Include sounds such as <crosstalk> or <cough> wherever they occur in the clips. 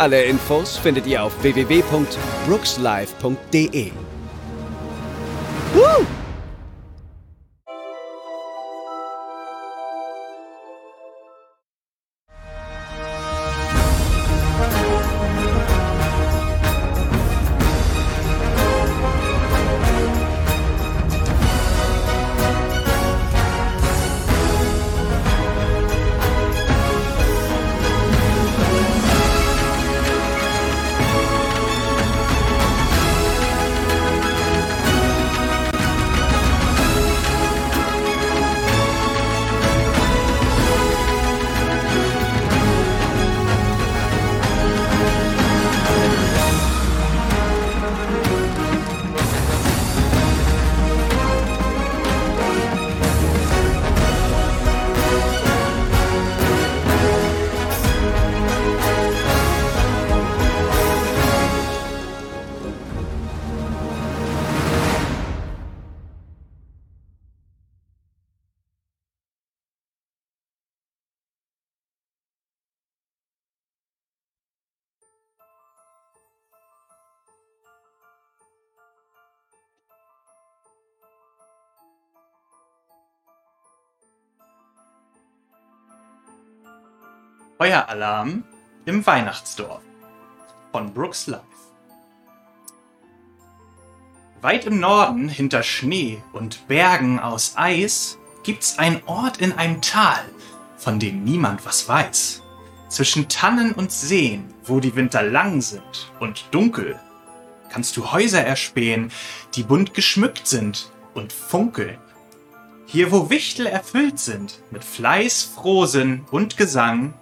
Alle Infos findet ihr auf www.brookslive.de. Woo! Feueralarm im Weihnachtsdorf von Brooks Life. Weit im Norden, hinter Schnee und Bergen aus Eis, gibt's einen Ort in einem Tal, von dem niemand was weiß. Zwischen Tannen und Seen, wo die Winter lang sind und dunkel, kannst du Häuser erspähen, die bunt geschmückt sind und funkeln. Hier, wo Wichtel erfüllt sind mit Fleiß, Frohsinn und Gesang,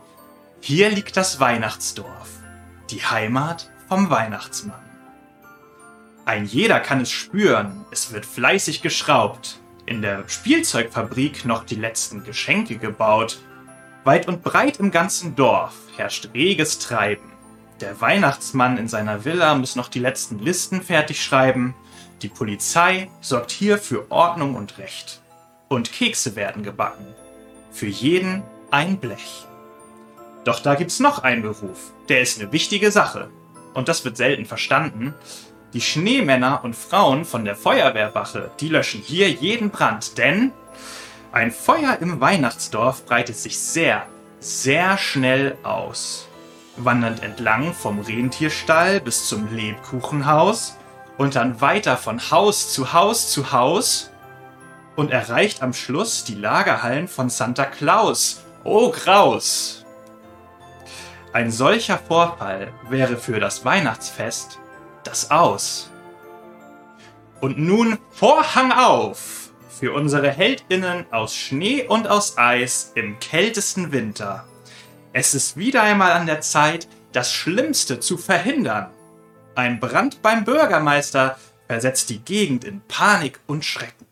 hier liegt das Weihnachtsdorf, die Heimat vom Weihnachtsmann. Ein jeder kann es spüren, es wird fleißig geschraubt, in der Spielzeugfabrik noch die letzten Geschenke gebaut. Weit und breit im ganzen Dorf herrscht reges Treiben. Der Weihnachtsmann in seiner Villa muss noch die letzten Listen fertig schreiben. Die Polizei sorgt hier für Ordnung und Recht. Und Kekse werden gebacken. Für jeden ein Blech. Doch da gibt's noch einen Beruf. Der ist eine wichtige Sache. Und das wird selten verstanden. Die Schneemänner und Frauen von der Feuerwehrwache, die löschen hier jeden Brand, denn ein Feuer im Weihnachtsdorf breitet sich sehr, sehr schnell aus. Wandert entlang vom Rentierstall bis zum Lebkuchenhaus und dann weiter von Haus zu Haus zu Haus und erreicht am Schluss die Lagerhallen von Santa Claus. Oh Graus! Ein solcher Vorfall wäre für das Weihnachtsfest das Aus. Und nun Vorhang auf für unsere Heldinnen aus Schnee und aus Eis im kältesten Winter. Es ist wieder einmal an der Zeit, das Schlimmste zu verhindern. Ein Brand beim Bürgermeister versetzt die Gegend in Panik und Schrecken.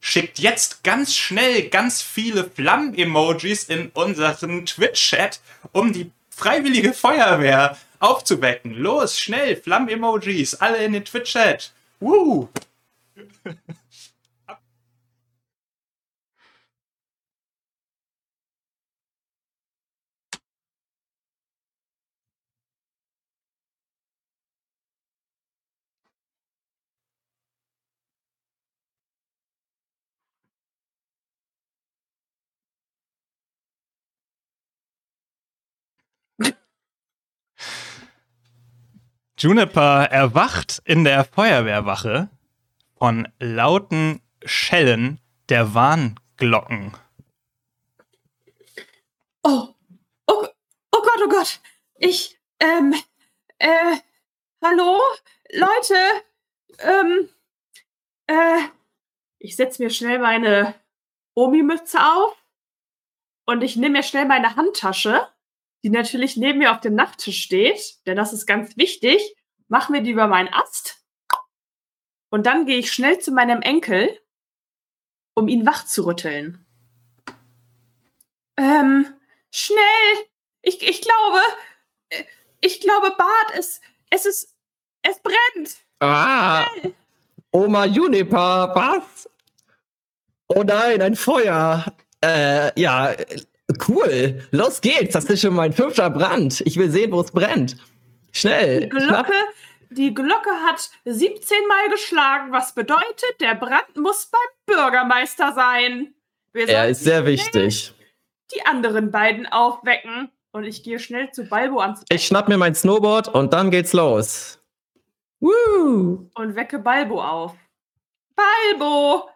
Schickt jetzt ganz schnell ganz viele Flammen-Emojis in unseren Twitch-Chat, um die Freiwillige Feuerwehr aufzuwecken. Los, schnell, Flammen-Emojis, alle in den Twitch-Chat. Woo! <laughs> Juniper erwacht in der Feuerwehrwache von lauten Schellen der Warnglocken. Oh, oh, oh Gott, oh Gott. Ich, ähm, äh, hallo? Leute, ähm, äh, ich setze mir schnell meine Omi-Mütze auf und ich nehme mir schnell meine Handtasche, die natürlich neben mir auf dem Nachttisch steht, denn das ist ganz wichtig, machen wir die über meinen Ast. Und dann gehe ich schnell zu meinem Enkel, um ihn wach zu rütteln. Ähm, schnell! Ich, ich glaube, ich glaube, Bart, es, es ist, es brennt. Ah! Oma Juniper, was? Oh nein, ein Feuer. Äh, ja, cool. Los geht's. Das ist schon mein fünfter Brand. Ich will sehen, wo es brennt. Schnell. Die Glocke, die Glocke hat 17 Mal geschlagen, was bedeutet, der Brand muss beim Bürgermeister sein. Wir Er ist sehr wichtig. Die anderen beiden aufwecken. Und ich gehe schnell zu Balbo ans Bett Ich schnapp mir mein Snowboard und dann geht's los. Woo! und wecke Balbo auf. Balbo!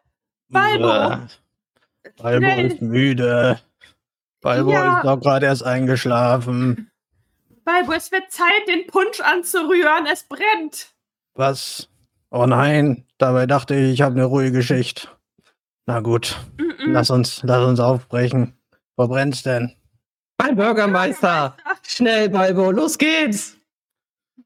Balbo! Balbo ist müde. Balbo Ja. ist doch gerade erst eingeschlafen. Balbo, es wird Zeit, den Punsch anzurühren. Es brennt. Was? Oh nein, dabei dachte ich, ich habe eine ruhige Schicht. Na gut, Mm-mm. lass uns, lass uns aufbrechen. Wo brennt's denn? Mein Bürgermeister! Schnell, Balbo, los geht's!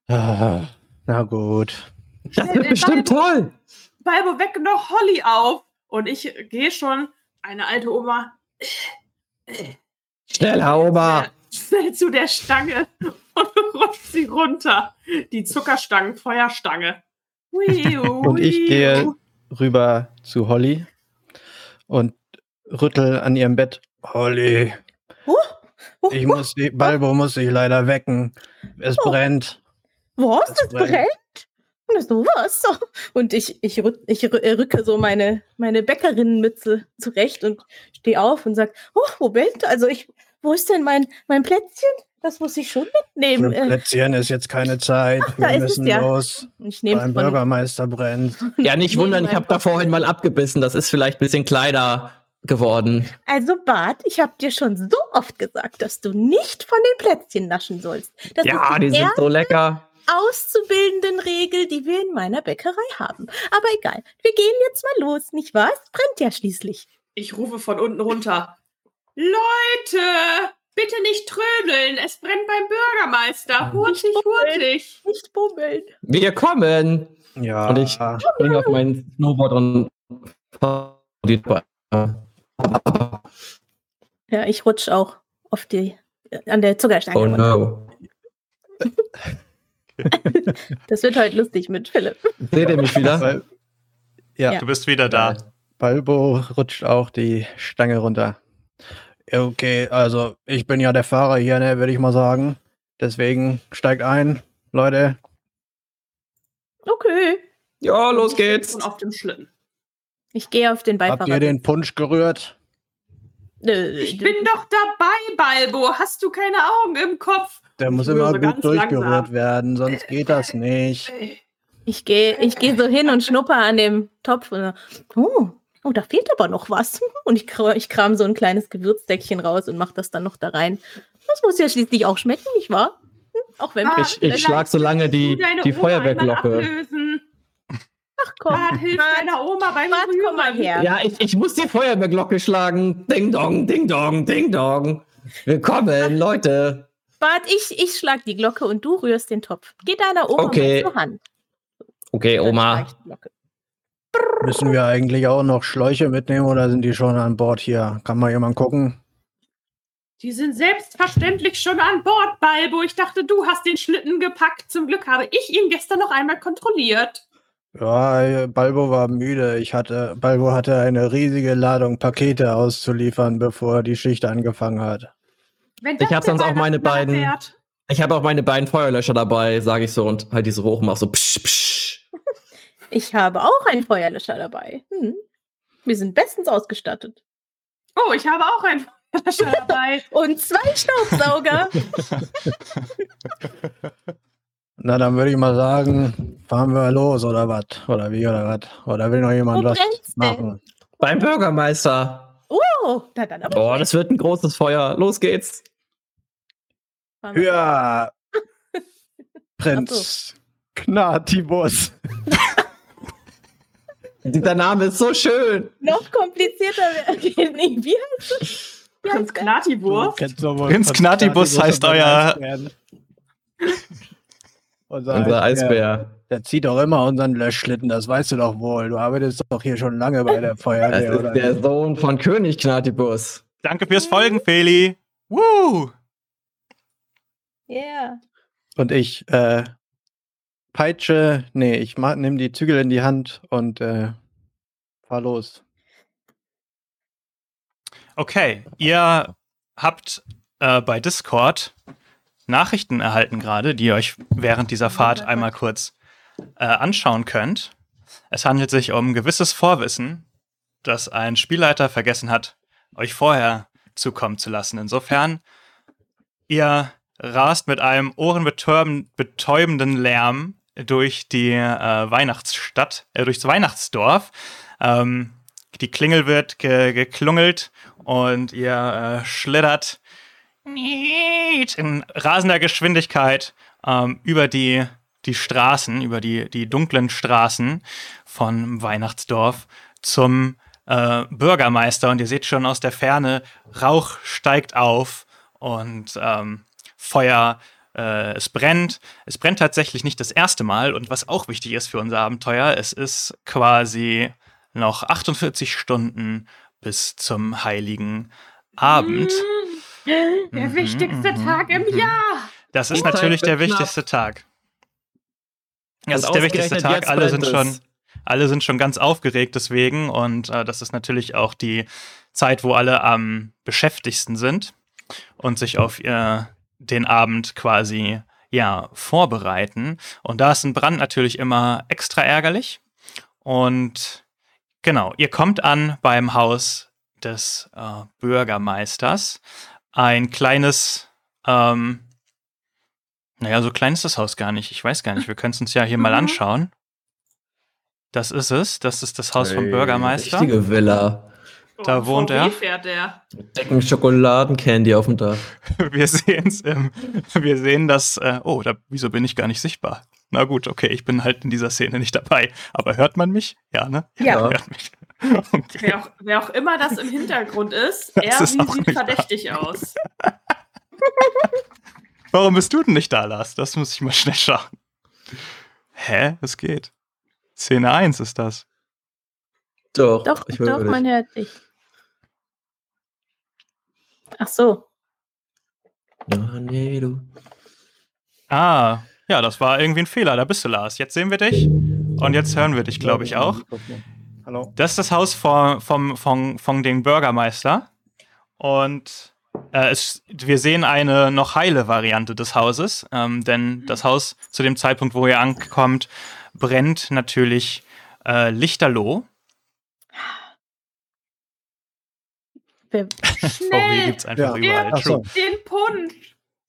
Ah, na gut. Das wird bestimmt Balbo. toll! Balbo, weck noch Holly auf. Und ich gehe schon, eine alte Oma, Schneller, Oma! schnell zu der Stange und <laughs> rutscht sie runter. Die Zuckerstangen, Feuerstange. <laughs> Und ich gehe rüber zu Holly und rüttel an ihrem Bett. Holly, Oh, oh, ich muss die, Balbo muss sich leider wecken. Es Oh. brennt. was? Das Das brennt. brennt? Na, sowas. So. <laughs> Und ich, ich, rü- ich äh, rücke so meine, meine Bäckerinnenmütze zurecht und stehe auf und sage, oh, wo brennt? Also ich, wo ist denn mein, mein Plätzchen? Das muss ich schon mitnehmen. Für Äh, Plätzchen ist jetzt keine <laughs> Zeit. da Wir es müssen ja. los. ich nehme Beim von Bürgermeister brennt. <laughs> Ja, nicht wundern, ich habe da vorhin mal abgebissen. Das ist vielleicht ein bisschen kleiner geworden. Also Bart, ich habe dir schon so oft gesagt, dass du nicht von den Plätzchen naschen sollst. Das Ja, die die sind so lecker. Auszubildenden Regel, die wir in meiner Bäckerei haben. Aber egal, wir gehen jetzt mal los, nicht wahr? Es brennt ja schließlich. Ich rufe von unten runter. Leute, bitte nicht trödeln. Es brennt beim Bürgermeister. Hurtig, hurtig. Nicht bummeln. Wir kommen. Ja. Und ich springe auf mein Snowboard und Ja, ich rutsch auch auf die an der Zuckerstange. Oh no. <laughs> Das wird heute lustig mit Philipp. Seht ihr mich wieder? Ja, Ja. Du bist wieder da. Balbo rutscht auch die Stange runter. Okay, also ich bin ja der Fahrer hier, ne, würde ich mal sagen. Deswegen steigt ein, Leute. Okay. Ja, los geht's. Und auf dem Schlitten. Ich gehe auf den Beifahrer. Habt ihr den Punsch gerührt? Äh, Ich bin doch dabei, Balbo. Hast du keine Augen im Kopf? Der muss immer rühre gut durchgerührt langsam. werden, sonst geht das <laughs> nicht. Ich gehe ich gehe so hin und schnupper an dem Topf. Und, oh, oh, da fehlt aber noch was. <laughs> Und ich, ich kram so ein kleines Gewürzdeckchen raus und mache das dann noch da rein. Das muss ja schließlich auch schmecken, nicht wahr? Hm, Auch wenn. Ah, Ich, ich schlag so lange die, die Oma Feuerwehrglocke. Ach komm. Bart, hilf deiner Oma beim Bart, komm mal her. Ja, ich, ich muss die Feuerwehrglocke schlagen. Ding dong, ding dong, ding dong. Willkommen, Leute. Bart, ich, ich schlag die Glocke und du rührst den Topf. Geh deiner Oma Okay. mal zur Hand. Okay, Dann Oma. Müssen wir eigentlich auch noch Schläuche mitnehmen oder sind die schon an Bord hier? Kann mal jemand gucken? Die sind selbstverständlich schon an Bord, Balbo. Ich dachte, du hast den Schlitten gepackt. Zum Glück habe ich ihn gestern noch einmal kontrolliert. Ja, Balbo war müde. Ich hatte, Balbo hatte eine riesige Ladung Pakete auszuliefern, bevor die Schicht angefangen hat. Wenn Ich das hab der sonst auch meine beiden- fährt. Ich habe auch meine beiden Feuerlöscher dabei, sage ich so, und halt diese hoch mach so psch, psch. <laughs> Ich habe auch einen Feuerlöscher dabei. Hm. Wir sind bestens ausgestattet. Oh, ich habe auch einen Feuerlöscher <laughs> dabei. Und zwei Staubsauger. <laughs> Na, dann würde ich mal sagen, fahren wir los oder was? Oder wie oder was? Oder will noch jemand Wo was brennt's denn? machen? Beim Bürgermeister. Oh, na dann aber. Oh, das wird ein großes Feuer. Los geht's. Ja, <laughs> Prinz Knatibus. <laughs> Dieser Name ist so schön. Noch komplizierter. wäre- Wie heißt es? Prinz wohl Prinz Knatibus heißt euer-. <laughs> Unser, Unser Eisbär. Der zieht doch immer unseren Löschschlitten, das weißt du doch wohl. Du arbeitest doch hier schon lange bei der Das Feuerwehr, oder? ist der Sohn von König Knatibus. Danke fürs Folgen, Feli. Woo! Yeah. Und ich äh, peitsche, nee, ich nimm die Zügel in die Hand und äh, fahr los. Okay, ihr habt äh, bei Discord Nachrichten erhalten gerade, die euch während dieser Fahrt einmal kurz äh, anschauen könnt. Es handelt sich um gewisses Vorwissen, das ein Spielleiter vergessen hat, euch vorher zukommen zu lassen. Insofern, ihr rast mit einem ohrenbetäubenden Lärm durch die äh, Weihnachtsstadt, äh, durchs Weihnachtsdorf. Ähm, die Klingel wird ge geklungelt und ihr äh, schlittert in rasender Geschwindigkeit ähm, über die, die Straßen, über die, die dunklen Straßen von Weihnachtsdorf zum äh, Bürgermeister. Und ihr seht schon aus der Ferne, Rauch steigt auf und ähm, Feuer, äh, es brennt. Es brennt tatsächlich nicht das erste Mal. Und was auch wichtig ist für unser Abenteuer, es ist quasi noch 48 Stunden bis zum heiligen Abend. Der Mhm, wichtigste mhm, Tag im mhm. Jahr. Das ist natürlich der wichtigste Tag. Das Und ist der wichtigste Tag. Alle sind schon, alle sind schon ganz aufgeregt deswegen. Und äh, das ist natürlich auch die Zeit, wo alle am beschäftigsten sind und sich auf äh, den Abend quasi ja vorbereiten. Und da ist ein Brand natürlich immer extra ärgerlich. Und genau, ihr kommt an beim Haus des äh, Bürgermeisters. Ein kleines, ähm, naja, so klein ist das Haus gar nicht. Ich weiß gar nicht. Wir können es uns ja hier mal Mhm. anschauen. Das ist es. Das ist das Haus vom Bürgermeister. Richtige Villa. Da Und wohnt VW er. fährt der. Decken Schokoladencandy auf dem Dach. <laughs> Wir sehen's im, wir sehen das. Äh, oh, da, wieso bin ich gar nicht sichtbar? Na gut, okay, ich bin halt in dieser Szene nicht dabei. Aber hört man mich? Ja, ne? Ja. Hört mich. <laughs> Okay. Wer auch, wer auch immer das im Hintergrund ist, <laughs> Das er ist sieht verdächtig aus. Warum bist du denn nicht da, Lars? Das muss ich mal <laughs> schnell schauen. Hä? Es geht. Szene 1 ist das. Doch, Doch, ich doch, man hört dich. Ach so. Ah, nee, du. Ah, ja, das war irgendwie ein Fehler. Da bist du, Lars. Jetzt sehen wir dich. Und jetzt hören wir dich, glaube ich, auch. Hallo. Das ist das Haus vom, vom, vom, von dem Bürgermeister. Und äh, es, wir sehen eine noch heile Variante des Hauses, ähm, denn das Haus zu dem Zeitpunkt, wo ihr ankommt, brennt natürlich äh, lichterloh. VW <laughs> Schnell, gibt es einfach Ja. überall. Den Punsch.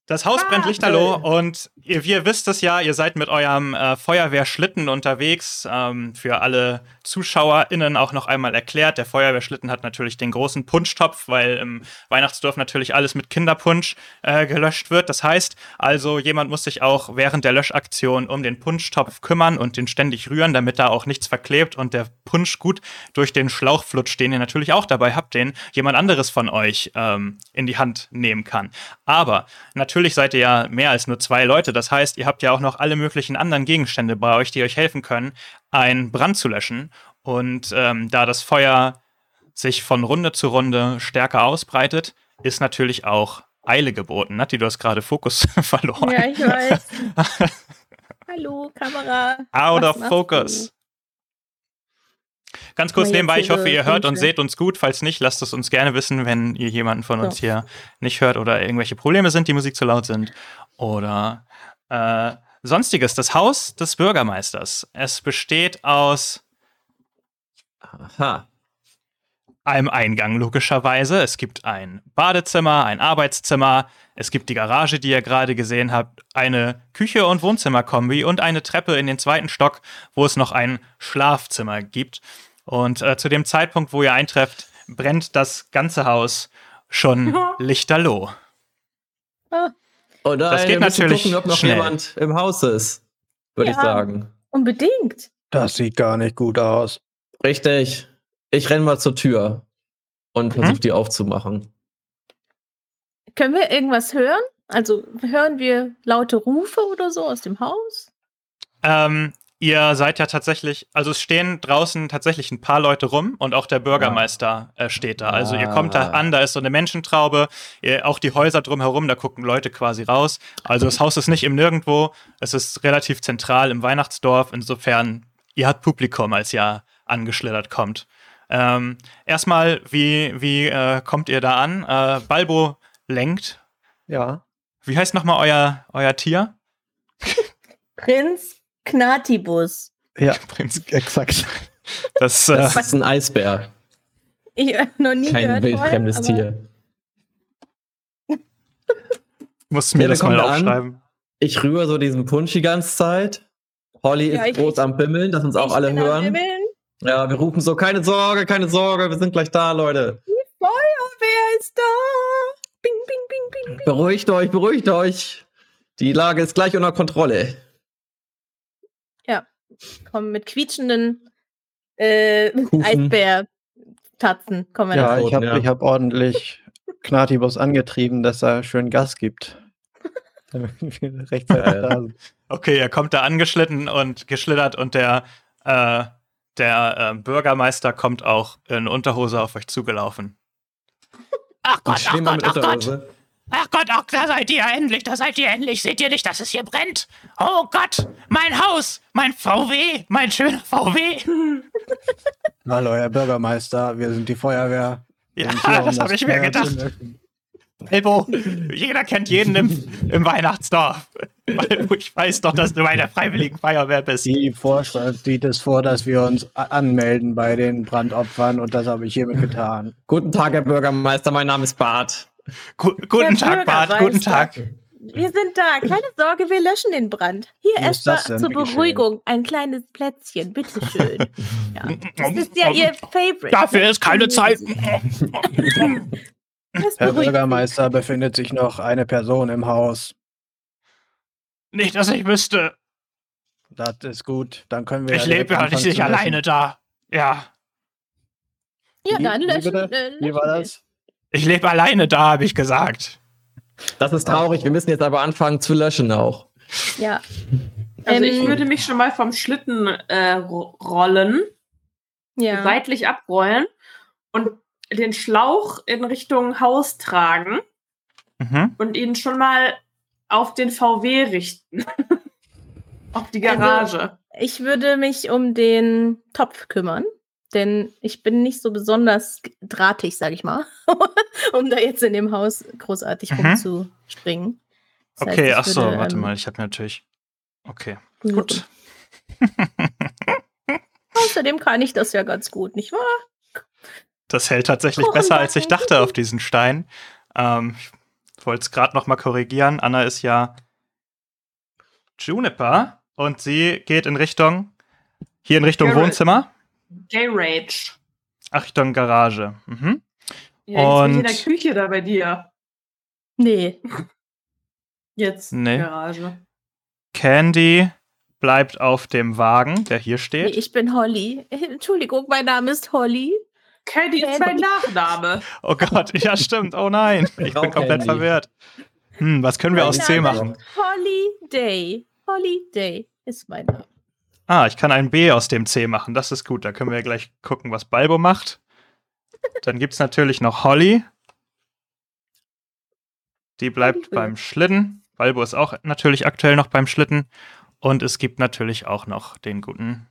Das Haus brennt Warte. lichterloh und ihr, ihr wisst es ja, ihr seid mit eurem äh, Feuerwehrschlitten unterwegs. Ähm, für alle ZuschauerInnen auch noch einmal erklärt. Der Feuerwehrschlitten hat natürlich den großen Punschtopf, weil im Weihnachtsdorf natürlich alles mit Kinderpunsch äh, gelöscht wird. Das heißt also, jemand muss sich auch während der Löschaktion um den Punschtopf kümmern und den ständig rühren, damit da auch nichts verklebt und der Punsch gut durch den Schlauch flutscht, den ihr natürlich auch dabei habt, den jemand anderes von euch ähm, in die Hand nehmen kann. Aber natürlich seid ihr ja mehr als nur zwei Leute. Das heißt, ihr habt ja auch noch alle möglichen anderen Gegenstände bei euch, die euch helfen können, einen Brand zu löschen. Und ähm, da das Feuer sich von Runde zu Runde stärker ausbreitet, ist natürlich auch Eile geboten. Nati, du hast gerade Fokus <laughs> verloren. ja, ich weiß. <laughs> Hallo, Kamera. Out Was of focus. Ganz kurz nebenbei, ich hoffe, ihr hört und seht uns gut. Falls nicht, lasst es uns gerne wissen, wenn ihr jemanden von uns So. hier nicht hört oder irgendwelche Probleme sind, die Musik zu laut sind oder äh, sonstiges. Das Haus des Bürgermeisters. Es besteht aus Aha. Einem Eingang logischerweise. Es gibt ein Badezimmer, ein Arbeitszimmer, es gibt die Garage, die ihr gerade gesehen habt, eine Küche- und Wohnzimmerkombi und eine Treppe in den zweiten Stock, wo es noch ein Schlafzimmer gibt. Und äh, zu dem Zeitpunkt, wo ihr eintrefft, brennt das ganze Haus schon <laughs> lichterloh. Oder Das geht wir müssen natürlich gucken, ob noch schnell. jemand im Haus ist. Würde ich Ja. sagen. Unbedingt. Das sieht gar nicht gut aus. Richtig. Ich renn mal zur Tür und Mhm. versuche die aufzumachen. Können wir irgendwas hören? Also hören wir laute Rufe oder so aus dem Haus? Ähm, ihr seid ja tatsächlich, also es stehen draußen tatsächlich ein paar Leute rum und auch der Bürgermeister äh, steht da. Also ihr kommt da Ah. an, da ist so eine Menschentraube, ihr, auch die Häuser drumherum, da gucken Leute quasi raus. Also das Haus ist nicht im Nirgendwo, es ist relativ zentral im Weihnachtsdorf. Insofern, ihr habt Publikum, als ihr angeschlittert kommt. Ähm, erstmal, wie, wie äh, kommt ihr da an? Äh, Balbo lenkt. Ja. Wie heißt nochmal euer, euer Tier? Prinz Knatibus. Ja, <laughs> Prinz. exakt. Das, äh, Das ist ein Eisbär, Ich habe noch nie kein gehört wildfremdes vorher, aber- Tier. musst mir Ja, das mal kommt an. aufschreiben. Ich rühre so diesen Punsch die ganze Zeit. Holly Ja, ist groß am Bimmeln, dass uns auch alle bin am hören. Ja, wir rufen so, keine Sorge, keine Sorge, wir sind gleich da, Leute. Feuerwehr ist da. Bing, bing, bing, bing, bing. Beruhigt euch, beruhigt euch. Die Lage ist gleich unter Kontrolle. Kommen mit quietschenden äh. Eisbär-Tatzen. Kommen wir Ja, nach ich habe ja. ich hab ordentlich Knatibus angetrieben, dass er schön Gas gibt. <laughs> Rechtzeitig Ja, ja. da sind. Okay, er kommt da angeschlitten und geschlittert und der, äh, der äh, Bürgermeister kommt auch in Unterhose auf euch zugelaufen. Ach Gott, ach Gott, ach Gott. Ach Gott, ach, da seid ihr endlich, da seid ihr endlich. Seht ihr nicht, dass es hier brennt? Oh Gott, mein Haus, mein VW, mein schöner VW. Hallo, Herr Bürgermeister, wir sind die Feuerwehr. Ja, das habe ich mir gedacht. löschen. Elbo, jeder kennt jeden im, im Weihnachtsdorf. Ich weiß doch, dass du bei der Freiwilligen Feuerwehr bist. Die Vorschrift sieht es vor, dass wir uns anmelden bei den Brandopfern und das habe ich hiermit getan. Guten Tag, Herr Bürgermeister, mein Name ist Bart. Gu guten Tag, Bart, guten. Tag. Wir sind da. Keine Sorge, wir löschen den Brand. Hier erstmal zur. Beruhigung ein kleines Plätzchen. Bitteschön. Ja. <laughs> Das ist ja Ihr Favorite. Dafür ist keine Zeit. <laughs> Herr Bürgermeister, befindet sich noch eine Person im Haus. Nicht, dass ich wüsste. Das ist gut. Dann können wir. Ich lebe ja nicht löschen. alleine da. Ja. Ja, Wie- dann wie löschen. äh, Wie war löschen das? Ich lebe alleine da, habe ich gesagt. Das ist traurig, wir müssen jetzt aber anfangen zu löschen auch. Ja. Also Ähm, ich würde mich schon mal vom Schlitten äh, ro- rollen, ja. seitlich abrollen und den Schlauch in Richtung Haus tragen Mhm. und ihn schon mal auf den VW richten. <laughs> auf die Garage. Ich würde mich um den Topf kümmern, denn ich bin nicht so besonders drahtig, sag ich mal, <laughs> um da jetzt in dem Haus großartig Mhm. rumzuspringen. Das heißt, Okay, ich ach so, würde, warte ähm, mal, ich habe natürlich. Okay, gut. <laughs> Außerdem kann ich das ja ganz gut, nicht wahr? Das hält tatsächlich Kuchen besser, als ich dachte auf diesen Stein. Ähm, ich wollte es gerade noch mal korrigieren. Anna ist ja Juniper und sie geht in Richtung, hier in Richtung Garage. Wohnzimmer, J-Rage. ach, Richtung Garage. Mhm. Ja, jetzt bin ich in Und- der Küche da bei dir. Nee. <laughs> Jetzt Nee. Garage. Candy bleibt auf dem Wagen, der hier nee, steht. ich bin Holly. Entschuldigung, mein Name ist Holly. Candy ist mein Nachname. Oh Gott, ja stimmt. Oh nein, ich bin komplett Candy. verwirrt. Hm, was können wir Mein aus C machen? Holly Day. Holly Day ist mein Name. Ah, ich kann ein B aus dem C machen. Das ist gut. Da können wir gleich gucken, was Balbo macht. Dann gibt es natürlich noch Holly. Die bleibt beim Schlitten. Balbo ist auch natürlich aktuell noch beim Schlitten. Und es gibt natürlich auch noch den guten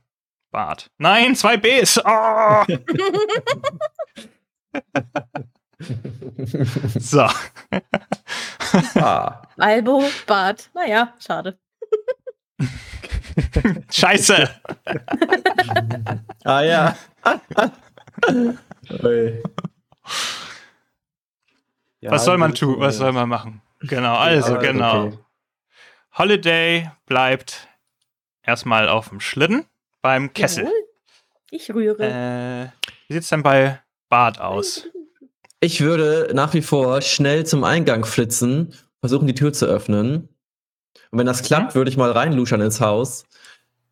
Bart. Nein, zwei Bs. Oh! <laughs> So. ah. Albo, Bart. Naja, schade. Scheiße. ah ja. Ja, was soll man tun? Was soll man machen? Genau, also genau. okay. Holiday bleibt erstmal auf dem Schlitten beim Kessel. Jawohl. Ich rühre. Äh, wie sieht's denn bei Bart aus? Ich würde nach wie vor schnell zum Eingang flitzen, versuchen die Tür zu öffnen. Und wenn das klappt, würde ich mal reinluschern ins Haus,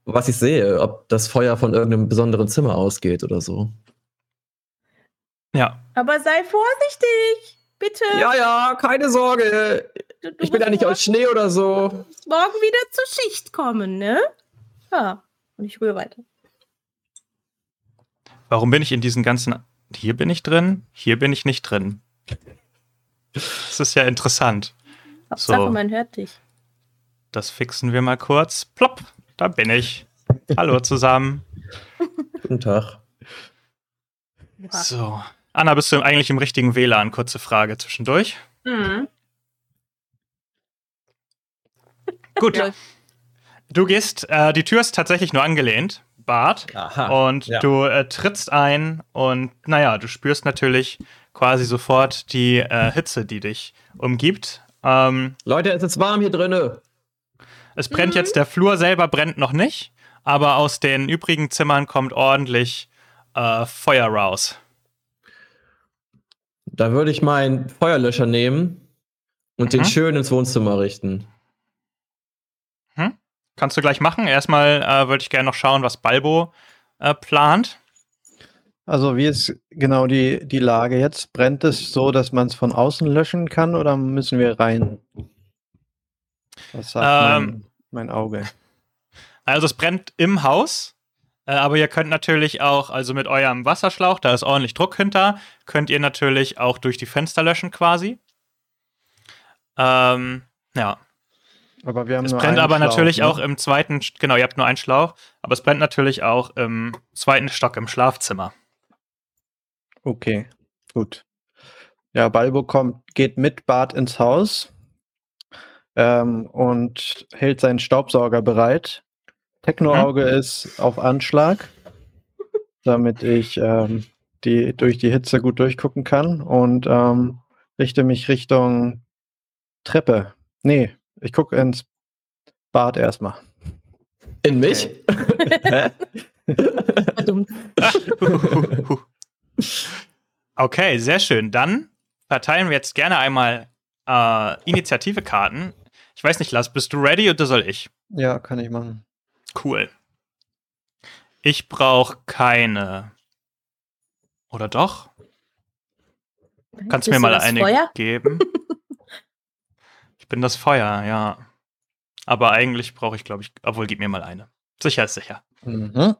was ich sehe, ob das Feuer von irgendeinem besonderen Zimmer ausgeht oder so. Ja, Aber sei vorsichtig. bitte. Ja, ja, keine Sorge. Du, du Ich bin ja nicht aus Schnee oder so. morgen wieder zur Schicht kommen, ne? Ja. Und ich rühre weiter. Warum bin ich in diesen ganzen. Hier bin ich drin, hier bin ich nicht drin. Das ist ja interessant. Hauptsache, So. man hört dich. Das fixen wir mal kurz. Plopp, da bin ich. Hallo zusammen. Guten Tag. Ja. So. Anna, bist du eigentlich im richtigen WLAN? Kurze Frage zwischendurch. Mhm. Gut. Läuft. Du gehst, äh, die Tür ist tatsächlich nur angelehnt, Bart. Aha. Und ja. du äh, trittst ein und naja, du spürst natürlich quasi sofort die äh, Hitze, die dich umgibt. Ähm, Leute, es ist warm hier drinne. es brennt jetzt, der Flur selber brennt noch nicht, aber aus den übrigen Zimmern kommt ordentlich äh, Feuer raus. Da würde ich meinen Feuerlöscher nehmen und den Mhm. schön ins Wohnzimmer richten. Kannst du gleich machen. Erstmal äh, würde ich gerne noch schauen, was Balbo äh, plant. Also wie ist genau die, die Lage jetzt? Brennt es so, dass man es von außen löschen kann oder müssen wir rein? Was sagt Ähm. mein, mein Auge? Also es brennt im Haus, äh, aber ihr könnt natürlich auch, also mit eurem Wasserschlauch, da ist ordentlich Druck hinter, könnt ihr natürlich auch durch die Fenster löschen quasi. Ähm, ja. Aber wir haben Es nur brennt aber Schlauch, natürlich ne? auch im zweiten, genau, ihr habt nur einen Schlauch, aber es brennt natürlich auch im zweiten Stock im Schlafzimmer. Okay, gut. Ja, Balbo kommt, geht mit Bart ins Haus ähm, und hält seinen Staubsauger bereit. Technoauge ist auf Anschlag, damit ich ähm, die, durch die Hitze gut durchgucken kann und ähm, richte mich Richtung Treppe. Nee, ich gucke ins Bad erstmal. In mich? Hä? Verdammt. <laughs> Okay, sehr schön. Dann verteilen wir jetzt gerne einmal äh, Initiative-Karten. Ich weiß nicht, Lars, bist du ready oder soll ich? Ja, kann ich machen. Cool. Ich brauche keine. Oder doch? Kannst du mir mal eine Feuer? geben? <laughs> ich bin das Feuer, ja. Aber eigentlich brauche ich, glaube ich, obwohl, gib mir mal eine. Sicher ist sicher. Mhm.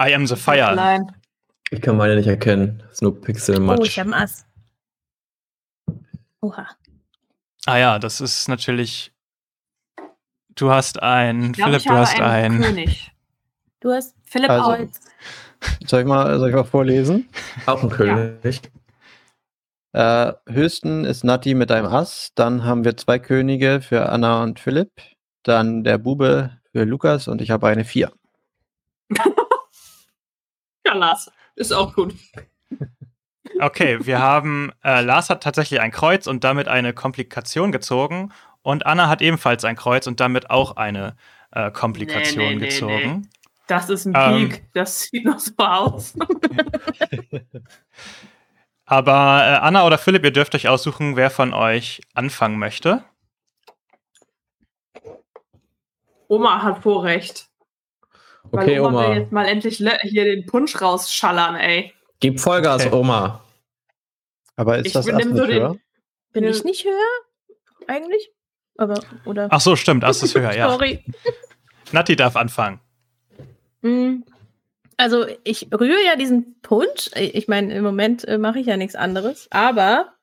I am the fire. Nein. Ich kann meine nicht erkennen. Das ist nur Oh, Pixelmatsch. ich habe einen Ass. Oha. Ah ja, das ist natürlich. Du hast ein, Ich glaube, Philipp, ich du habe hast einen ein. König. Du hast Philipp Also- Kreuz. Soll ich mal, soll ich mal vorlesen? Auch ein König. Äh, höchsten ist Nati mit einem Ass. Dann haben wir zwei Könige für Anna und Philipp. Dann der Bube für Lukas und ich habe eine Vier. Ja, Lars. Ist auch gut. Okay, wir haben. Äh, Lars hat tatsächlich ein Kreuz und damit eine Komplikation gezogen. Und Anna hat ebenfalls ein Kreuz und damit auch eine äh, Komplikation Nee, nee, nee, gezogen. Das ist ein Ähm. Peak. Das sieht noch so aus. <laughs> <laughs> <laughs> Aber äh, Anna oder Philipp, ihr dürft euch aussuchen, wer von euch anfangen möchte. Oma hat Vorrecht. Weil Okay, Oma, will Oma. jetzt mal endlich hier den Punsch rausschallern, ey. Gib Vollgas, Okay. Oma. Aber ist Ich das benimm nicht so den- höher? Bin ich nicht höher? Eigentlich? Aber, oder? Ach so, stimmt, Ass ist höher, ja. <laughs> Sorry. Nati darf anfangen. Mm, Also, ich rühre ja diesen Punsch. Ich meine, im Moment äh, mache ich ja nichts anderes. Aber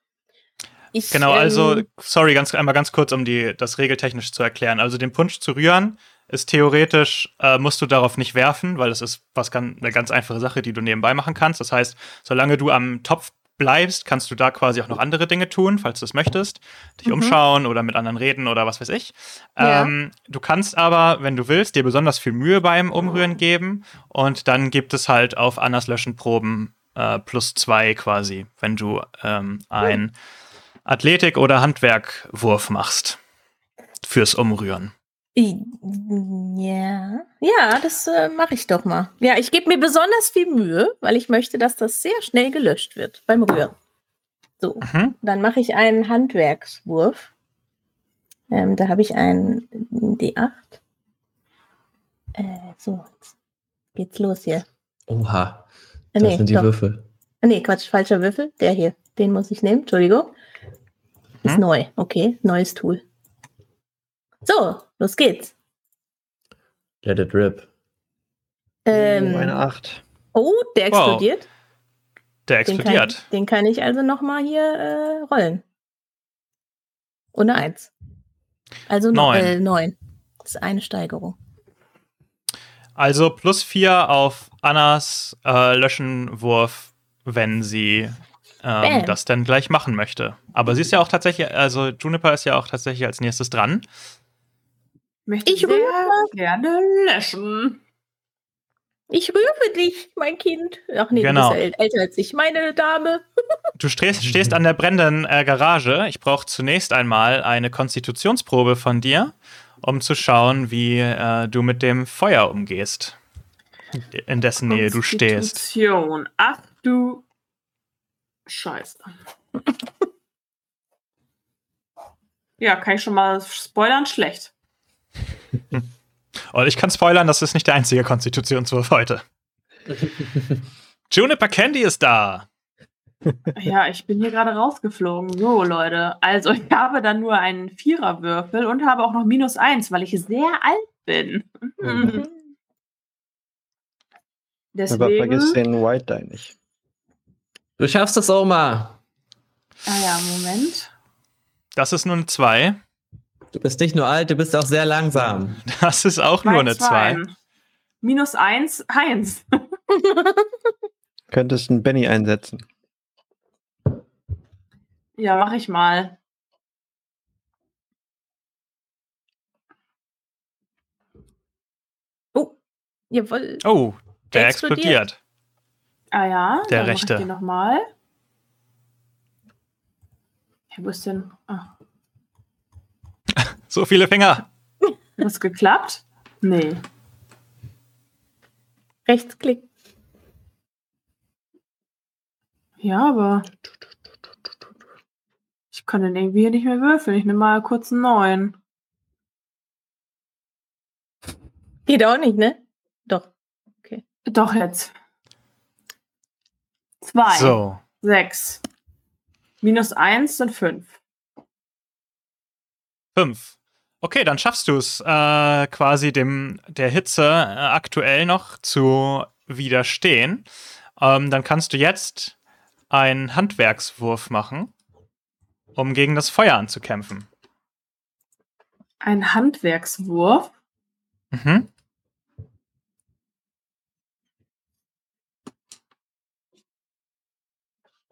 ich. Genau, also, ähm, sorry, ganz, einmal ganz kurz, um die, das regeltechnisch zu erklären. Also, den Punsch zu rühren ist theoretisch, äh, musst du darauf nicht werfen, weil es ist was ganz, eine ganz einfache Sache, die du nebenbei machen kannst. Das heißt, solange du am Topf bleibst, kannst du da quasi auch noch andere Dinge tun, falls du es möchtest. Dich Mhm. umschauen oder mit anderen reden oder was weiß ich. Ja. Ähm, du kannst aber, wenn du willst, dir besonders viel Mühe beim Umrühren geben und dann gibt es halt auf Annas Löschenproben äh, plus zwei quasi, wenn du ähm, ein Athletik- oder Handwerkwurf machst fürs Umrühren. Ja, ja, das äh, mache ich doch mal. Ja, ich gebe mir besonders viel Mühe, weil ich möchte, dass das sehr schnell gelöscht wird beim Rühren. So, Mhm. dann mache ich einen Handwerkswurf. Ähm, da habe ich einen D8. Äh, so, jetzt geht's los hier. Oha. Äh, Das sind die doch. Würfel. Äh, Nee, Quatsch, falscher Würfel. Der hier. Den muss ich nehmen, Entschuldigung. Ist neu. Okay, neues Tool. So, los geht's. Let it rip. Ähm, Oh, eine 8. oh, der Wow. explodiert. Der Den kann, explodiert. den kann ich also nochmal hier äh, rollen. Eine Eins. Also no, Neun. Äh, neun. Das ist eine Steigerung. Also plus vier auf Annas äh, Löschenwurf, wenn sie ähm, das dann gleich machen möchte. Aber sie ist ja auch tatsächlich, also Juniper ist ja auch tatsächlich als nächstes dran. Möchte Ich sehr rühre. gerne löschen. Ich rühre dich, mein Kind. Ach nee, Genau. du bist ja äl- älter als ich, meine Dame. <laughs> Du stehst, stehst an der brennenden äh, Garage. Ich brauche zunächst einmal eine Konstitutionsprobe von dir, um zu schauen, wie äh, du mit dem Feuer umgehst, in dessen Nähe du stehst. Konstitution. Ach du Scheiße. <laughs> ja, kann ich schon mal spoilern? Schlecht. <laughs> Und ich kann spoilern, das ist nicht der einzige Konstitutionswurf heute. Juniper Candy ist da. Ja, ich bin hier gerade rausgeflogen. So, Leute. Also, ich habe dann nur einen Viererwürfel und habe auch noch minus eins, weil ich sehr alt bin. Mhm. Deswegen. Aber vergiss den White Die nicht. Du schaffst es, Oma. Ah ja, Moment. Das ist nur eine 2. Du bist nicht nur alt, du bist auch sehr langsam. Das ist auch nur eine 2. Zweien. Minus eins, eins. <laughs> Könntest einen Benny einsetzen. Ja, mach ich mal. Oh, jawohl. Oh, der Der explodiert. explodiert. Ah ja, Der dann mach rechte. ich den nochmal. Ja, wo ist denn? Ah, So viele Finger. hat das geklappt? Nee. Rechtsklick. Ja, aber. Ich kann den irgendwie hier nicht mehr würfeln. Ich nehme mal kurz einen neuen. Geht auch nicht, ne? Doch. Doch jetzt. Zwei. So. Sechs. Minus eins sind fünf. Fünf. Okay, dann schaffst du es äh, quasi dem der Hitze äh, aktuell noch zu widerstehen. Ähm, dann kannst du jetzt einen Handwerkswurf machen, um gegen das Feuer anzukämpfen. Ein Handwerkswurf. Mhm.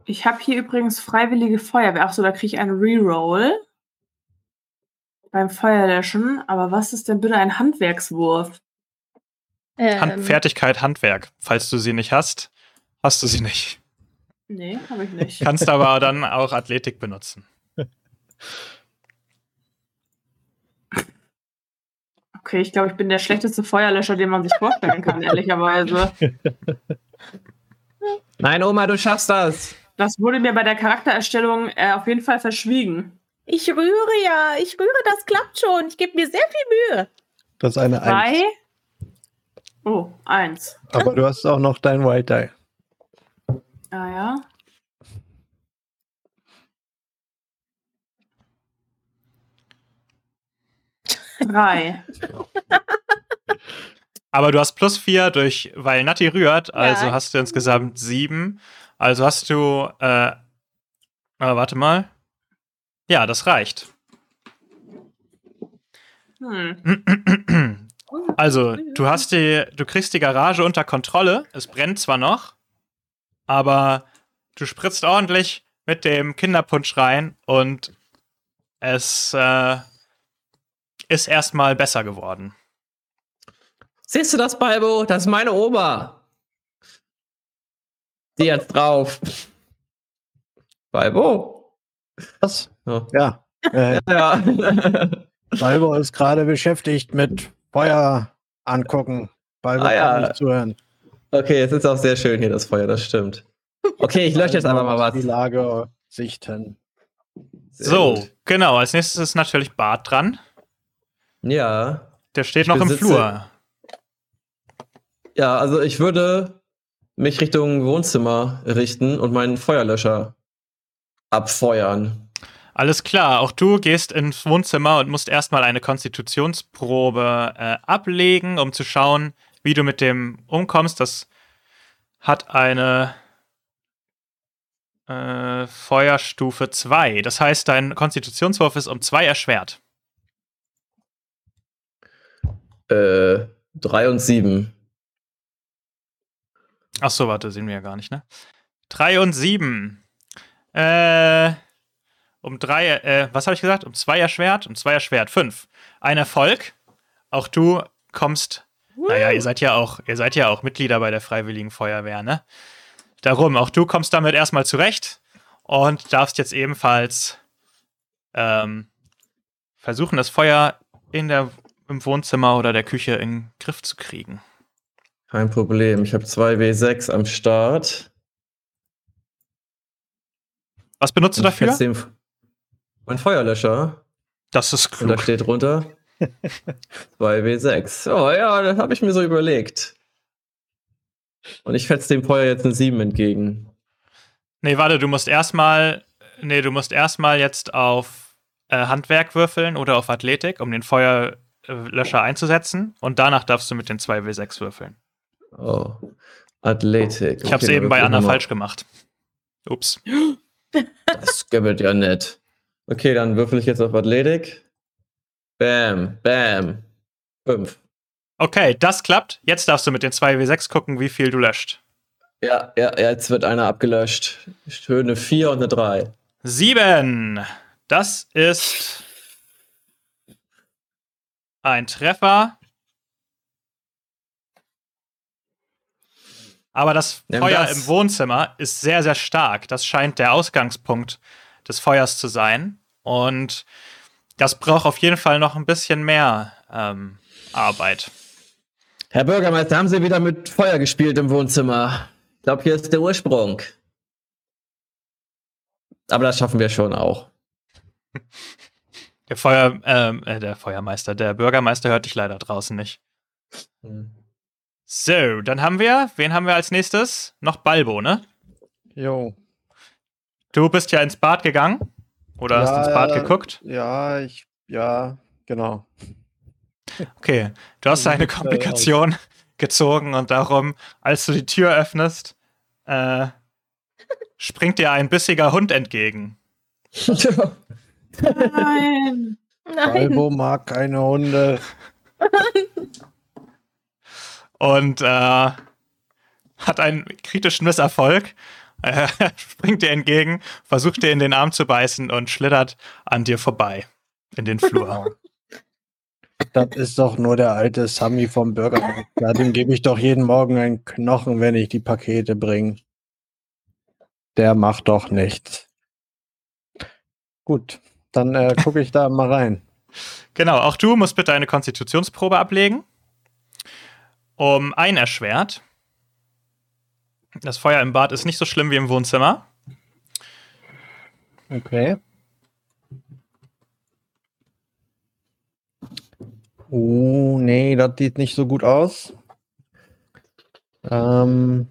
Ich habe hier übrigens freiwillige Feuerwehr. Achso, da kriege ich einen Reroll. Beim Feuerlöschen. Aber was ist denn bitte ein Handwerkswurf? Ähm, Hand Fertigkeit, Handwerk. Falls du sie nicht hast, hast du sie nicht. Nee, habe ich nicht. Kannst aber dann auch Athletik benutzen. Okay, ich glaube, ich bin der schlechteste Feuerlöscher, den man sich vorstellen kann, ehrlicherweise. Nein, Oma, du schaffst das. Das wurde mir bei der Charaktererstellung äh, auf jeden Fall verschwiegen. Ich rühre ja. Ich rühre, das klappt schon. Ich gebe mir sehr viel Mühe. Das ist eine Drei. 1. Oh, eins. Aber du hast auch noch dein White Die. Ah ja. Drei. <laughs> Aber du hast plus vier durch, weil Natti rührt, also Ja. hast du insgesamt sieben. Also hast du, äh, äh, warte mal. Ja, das reicht. Hm. Also, du hast die, du kriegst die Garage unter Kontrolle. Es brennt zwar noch, aber du spritzt ordentlich mit dem Kinderpunsch rein und es äh, ist erstmal besser geworden. Siehst du das, Balbo? Das ist meine Oma. Die jetzt drauf. Balbo? Was? Ja. Ja. Äh, <laughs> ja. Balbo ist gerade beschäftigt mit Feuer angucken. Balbo Ah, ja. kann nicht zuhören. okay, es ist auch sehr schön hier, das Feuer, das stimmt. Okay, ich lösche jetzt einfach mal was. Die Lage sichten. Sehr so, gut. genau. Als nächstes ist natürlich Bart dran. Ja. Der steht Ich noch im Flur. Ja, also ich würde mich Richtung Wohnzimmer richten und meinen Feuerlöscher abfeuern. Alles klar, auch du gehst ins Wohnzimmer und musst erstmal eine Konstitutionsprobe äh, ablegen, um zu schauen, wie du mit dem umkommst. Das hat eine äh, Feuerstufe 2. Das heißt, dein Konstitutionswurf ist um 2 erschwert. Äh, drei und sieben. Ach so, warte, sehen wir ja gar nicht, ne? 3 und 7. Äh, um 3, äh, was habe ich gesagt? Um 2 erschwert? Um 2 erschwert. 5. Ein Erfolg. Auch du kommst. Naja, ihr seid ja auch, ihr seid ja auch Mitglieder bei der Freiwilligen Feuerwehr, ne? Darum, auch du kommst damit erstmal zurecht und darfst jetzt ebenfalls ähm, versuchen, das Feuer in der, im Wohnzimmer oder der Küche in den Griff zu kriegen. Kein Problem. Ich habe zwei W6 am Start. Was benutzt du dafür? Mein Feuerlöscher. Das ist Und da klug. steht drunter <laughs> 2W6. Oh ja, das habe ich mir so überlegt. Und ich fetze dem Feuer jetzt eine 7 entgegen. Nee, warte, du musst erstmal, nee, du musst erstmal jetzt auf äh, Handwerk würfeln oder auf Athletik, um den Feuerlöscher einzusetzen. Und danach darfst du mit den 2W6 würfeln. Oh. Athletik. Ich habe es Okay, eben bei Anna falsch gemacht. Ups. Das göbbelt ja nett. Okay, dann würfel ich jetzt auf Athletik. Bam, bam. 5. Okay, das klappt. Jetzt darfst du mit den 2W6 gucken, wie viel du löscht. Ja, ja, jetzt wird einer abgelöscht. Schöne 4 und eine 3. Sieben. Das ist ein Treffer. Aber das Feuer das. im Wohnzimmer ist sehr, sehr stark. Das scheint der Ausgangspunkt des Feuers zu sein. Und das braucht auf jeden Fall noch ein bisschen mehr ähm, Arbeit. Herr Bürgermeister, haben Sie wieder mit Feuer gespielt im Wohnzimmer? Ich glaube, hier ist der Ursprung. Aber das schaffen wir schon auch. Der Feuer, ähm, äh, der Feuermeister, der Bürgermeister hört dich leider draußen nicht. So, dann haben wir, wen haben wir als nächstes? Noch Balbo, ne? Jo. Du bist ja ins Bad gegangen oder hast Ja, ins Bad ja. geguckt. Ja, ich, ja, genau. Okay, du hast <laughs> eine äh, Komplikation <laughs> gezogen und darum, als du die Tür öffnest, äh, springt dir ein bissiger Hund entgegen. Nein. Nein. Balbo mag keine Hunde. und äh, hat einen kritischen Misserfolg. Äh, <laughs> springt dir entgegen, versucht dir in den Arm zu beißen und schlittert an dir vorbei in den Flur. <laughs> Das ist doch nur der alte Sammy vom Bürgermeister. Dem gebe ich doch jeden Morgen einen Knochen, wenn ich die Pakete bringe. Der macht doch nichts. Gut, dann äh, gucke ich da mal rein. <laughs> Genau, auch du musst bitte eine Konstitutionsprobe ablegen. Um ein erschwert. Das Feuer im Bad ist nicht so schlimm wie im Wohnzimmer. Okay. Oh, nee, das sieht nicht so gut aus. Ähm.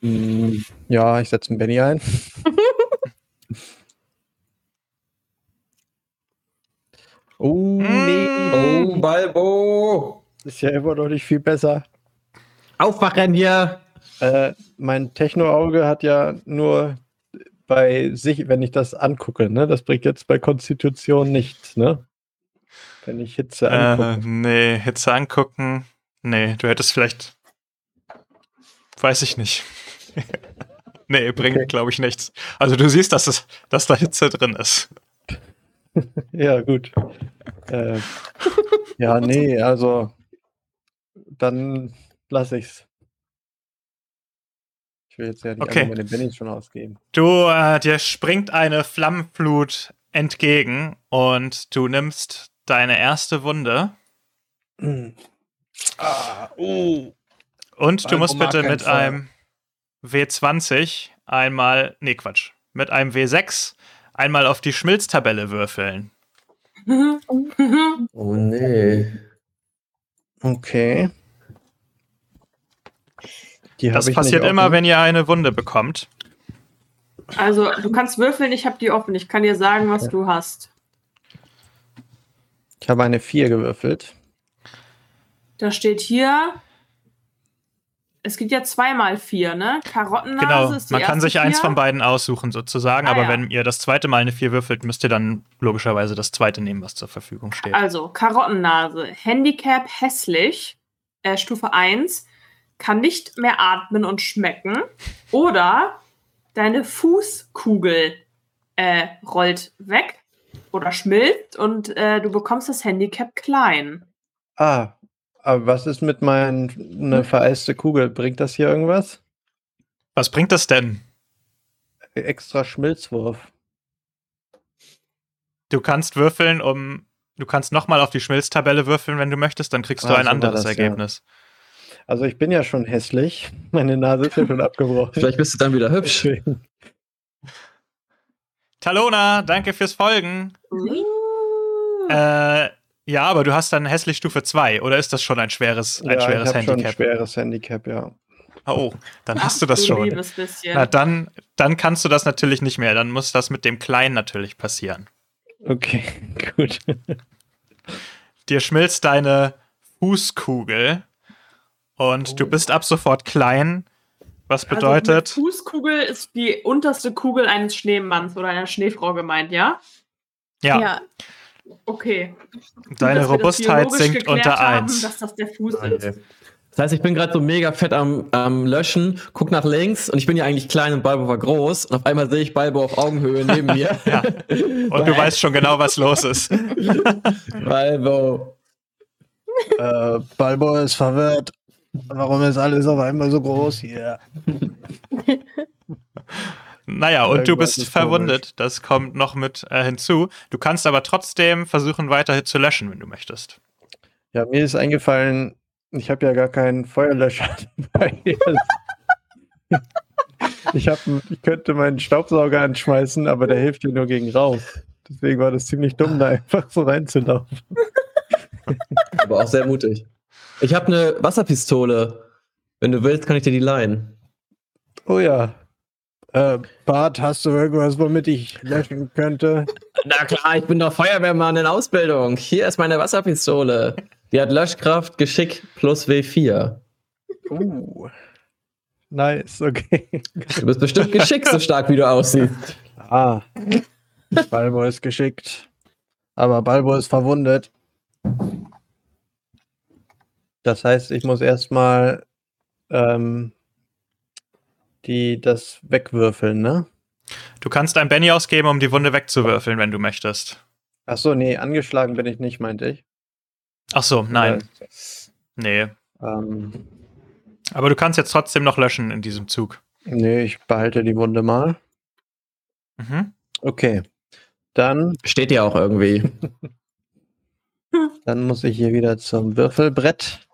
Hm, Ja, ich setze einen Benny ein. <laughs> Oh, nee. Oh, Balbo! Ist ja immer noch nicht viel besser. Aufwachen hier! Äh, mein Techno-Auge hat ja nur bei sich, wenn ich das angucke, ne? Das bringt jetzt bei Konstitution nichts, ne? Wenn ich Hitze Äh, angucke. nee, Hitze angucken. Nee, du hättest vielleicht. Weiß ich nicht. <laughs> nee, bringt, Okay. glaube ich, nichts. Also du siehst, dass, es, dass da Hitze drin ist. <laughs> Ja, gut. Äh, ja, <laughs> nee, also dann lasse ich's. Ich will jetzt ja nicht Okay. einfach meine Bennys schon ausgeben. Du, äh, dir springt eine Flammenflut entgegen und du nimmst deine erste Wunde. Ah, uh. Und du Balbo musst bitte mit einem W20 einmal, nee, Quatsch, mit einem W6 einmal auf die Schmilztabelle würfeln. <laughs> Oh nee. Okay. Die Das passiert immer, wenn ihr eine Wunde bekommt. Also, du kannst würfeln, ich habe die offen. Ich kann dir sagen, was du hast. Ich habe eine 4 gewürfelt. Da steht hier. Es gibt ja zweimal vier, ne? Karottennase Genau, ist die man kann sich eins vier. von beiden aussuchen sozusagen, Ah, aber ja. wenn ihr das zweite Mal eine 4 würfelt, müsst ihr dann logischerweise das zweite nehmen, was zur Verfügung steht. Also, Karottennase, Handicap hässlich, äh, Stufe 1, kann nicht mehr atmen und schmecken. Oder deine Fußkugel äh, rollt weg oder schmilzt und äh, du bekommst das Handicap klein. Ah, aber was ist mit meinen eine vereiste Kugel? Bringt das hier irgendwas? Was bringt das denn? Extra Schmilzwurf. Du kannst würfeln, um. Du kannst nochmal auf die Schmilztabelle würfeln, wenn du möchtest, dann kriegst du Ah, ein so anderes das, ja. Ergebnis. Also ich bin ja schon hässlich. <laughs> Meine Nase ist ja schon abgebrochen. Vielleicht bist du dann wieder hübsch. Talona, danke fürs Folgen. Äh, ja, aber du hast dann hässlich Stufe 2, oder ist das schon ein schweres, ein ja, schweres ich habe schon ein Handicap? schweres Handicap, ja. Oh, dann Ach, hast du das du schon. Na, dann, dann kannst du das natürlich nicht mehr. Dann muss das mit dem Kleinen natürlich passieren. Okay, <laughs> gut. Dir schmilzt deine Fußkugel und du bist ab sofort klein, was Also bedeutet, Fußkugel ist die unterste Kugel eines Schneemanns oder einer Schneefrau gemeint, ja? ja, Ja, Okay. deine das Robustheit sinkt unter haben, 1. Dass das der Fuß ist. Das heißt, ich bin gerade so mega fett am, am Löschen, guck nach links und ich bin ja eigentlich klein und Balbo war groß und auf einmal sehe ich Balbo auf Augenhöhe neben mir. <laughs> Ja. Und du weißt schon genau, was los ist. <laughs> Balbo. äh, Balbo ist verwirrt. Warum ist alles auf einmal so groß hier? <laughs> Naja, und du bist ist verwundet. Das kommt noch mit äh, hinzu. Du kannst aber trotzdem versuchen, weiter zu löschen, wenn du möchtest. Ja, mir ist eingefallen, ich habe ja gar keinen Feuerlöscher <laughs> dabei. ich, hab, ich könnte meinen Staubsauger anschmeißen, aber der hilft ja nur gegen Rauch. Deswegen war das ziemlich dumm, da einfach so reinzulaufen. Aber auch sehr mutig. Ich habe eine Wasserpistole. Wenn du willst, kann ich dir die leihen. Oh ja. Äh, Bart, hast du irgendwas, womit ich löschen könnte? Na klar, ich bin doch Feuerwehrmann in Ausbildung. Hier ist meine Wasserpistole. Die hat Löschkraft, Geschick plus W4. Uh. Nice, okay. Du bist bestimmt geschickt, so stark wie du aussiehst. Ah. Balbo ist geschickt. Aber Balbo ist verwundet. Das heißt, ich muss erstmal ähm, die das wegwürfeln, ne? Du kannst ein Benny ausgeben, um die Wunde wegzuwürfeln, wenn du möchtest. Ach so, nee, angeschlagen bin ich nicht, meinte ich. Ach so, nein. Nee. Ähm, Aber du kannst jetzt trotzdem noch löschen in diesem Zug. nee, ich behalte die Wunde mal. Mhm. Okay. Dann, Steht ja auch irgendwie. <laughs> dann muss ich hier wieder zum Würfelbrett.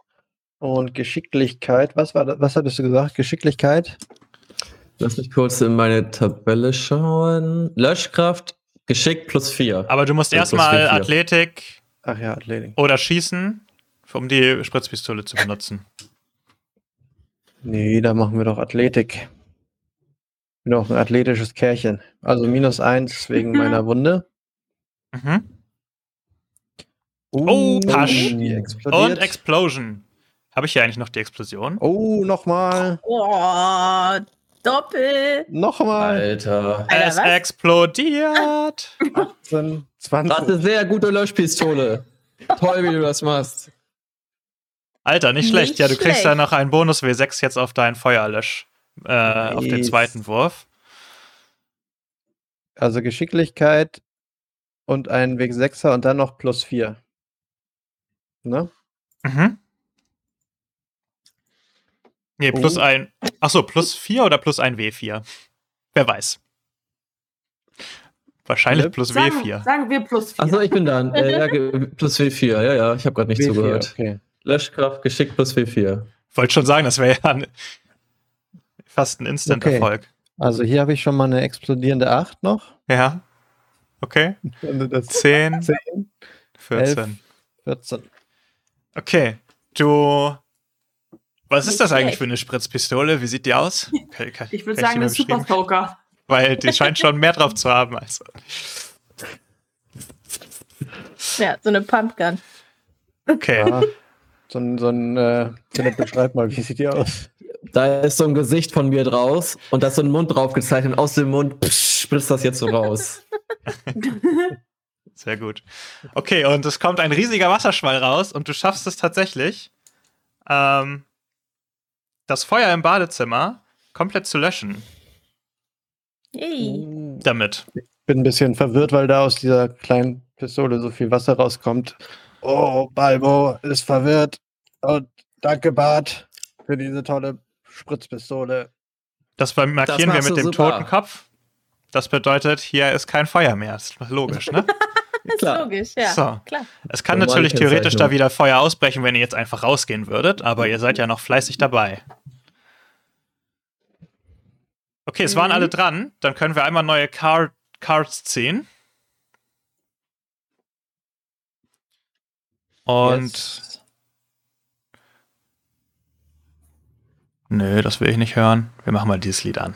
Und Geschicklichkeit. Was war das? Was hattest du gesagt? Geschicklichkeit? Lass mich kurz in meine Tabelle schauen. Löschkraft, Geschick plus 4. Aber du musst Ja, plus erstmal. Athletik Ach ja, Athletik. oder Schießen, um die Spritzpistole zu benutzen. Nee, da machen wir doch Athletik. Bin doch ein athletisches Kerlchen. Also minus eins wegen meiner Wunde. Mhm. Oh, Pasch. Die explodiert. Und Explosion. Habe ich hier eigentlich noch die Explosion? oh, nochmal. Oh, Doppel. Nochmal. Alter. Alter, es was? explodiert. <laughs> 18, Das ist eine 20. sehr gute Löschpistole. Toll, wie du das machst. Alter, nicht schlecht. Nicht ja, du kriegst schlecht. ja noch einen Bonus W6 jetzt auf deinen Feuerlösch. Äh, auf den Nice. zweiten Wurf. Also Geschicklichkeit und ein Weg 6er und dann noch plus 4. Ne? Mhm. Nee, plus Oh. ein. Achso, plus 4 oder plus ein W4? Wer weiß. Wahrscheinlich plus Sagen, W4. sagen wir plus vier. Achso, ich bin dann. Äh, ja, plus W4. Ja, ja, ich habe gerade nicht W4, zugehört. okay. Löschkraft, Geschick plus W4. Wollte schon sagen, das wäre ja ein, fast ein Instant-Erfolg. Also hier habe ich schon mal eine explodierende 8 noch. Ja. Okay. Und das 10, 10, 14. 14. Okay. Du Was ist Nicht das eigentlich schlecht. für eine Spritzpistole? Wie sieht die aus? <laughs> Kann- kann- Ich würde sagen, eine Super? Soaker. Weil die scheint schon mehr drauf zu haben. Also. Ja, so eine Pumpgun. Okay. Ja, so ein, so ein äh, Philipp, beschreib mal, wie sieht die aus? Da ist so ein Gesicht von mir draus und da ist so ein Mund drauf gezeichnet. Und aus dem Mund psch, spritzt das jetzt so raus. <laughs> Sehr gut. Okay, und es kommt ein riesiger Wasserschwall raus und du schaffst es tatsächlich, ähm, das Feuer im Badezimmer komplett zu löschen. Yay. Damit. bin ein bisschen verwirrt, weil da aus dieser kleinen Pistole so viel Wasser rauskommt. Oh, Balbo ist verwirrt. Und danke, Bart, für diese tolle Spritzpistole. Das markieren wir machst mit dem super. Totenkopf. Das bedeutet, hier ist kein Feuer mehr. Ist logisch, ne? <laughs> <laughs> Ist logisch, ja. So. Klar. Es kann natürlich theoretisch da wieder Feuer ausbrechen, wenn ihr jetzt einfach rausgehen würdet, aber ihr seid ja noch fleißig dabei. Okay, es waren Mhm. alle dran. Dann können wir einmal neue Car Cards ziehen. Und. Jetzt. Nö, das will ich nicht hören. Wir machen mal dieses Lied an.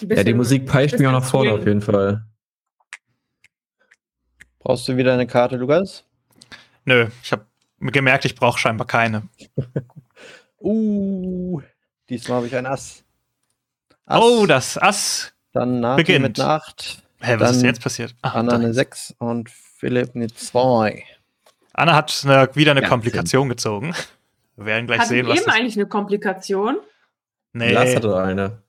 Ja, die Musik peitscht mich auch nach vorne auf jeden Fall. Brauchst du wieder eine Karte, Lukas? Nö, ich habe gemerkt, ich brauche scheinbar keine. <laughs> Uh, diesmal habe ich ein Ass. Ass. Oh, das Ass. Dann Nati beginnt. mit einer 8, Hä, was ist jetzt passiert? Ah, Anna eine 6 und Philipp eine 2. Anna hat eine, wieder eine Ja, Komplikation gezogen. Wir werden gleich Hatten sehen, was eben eigentlich eine Komplikation? Nee, Lars hatte eine.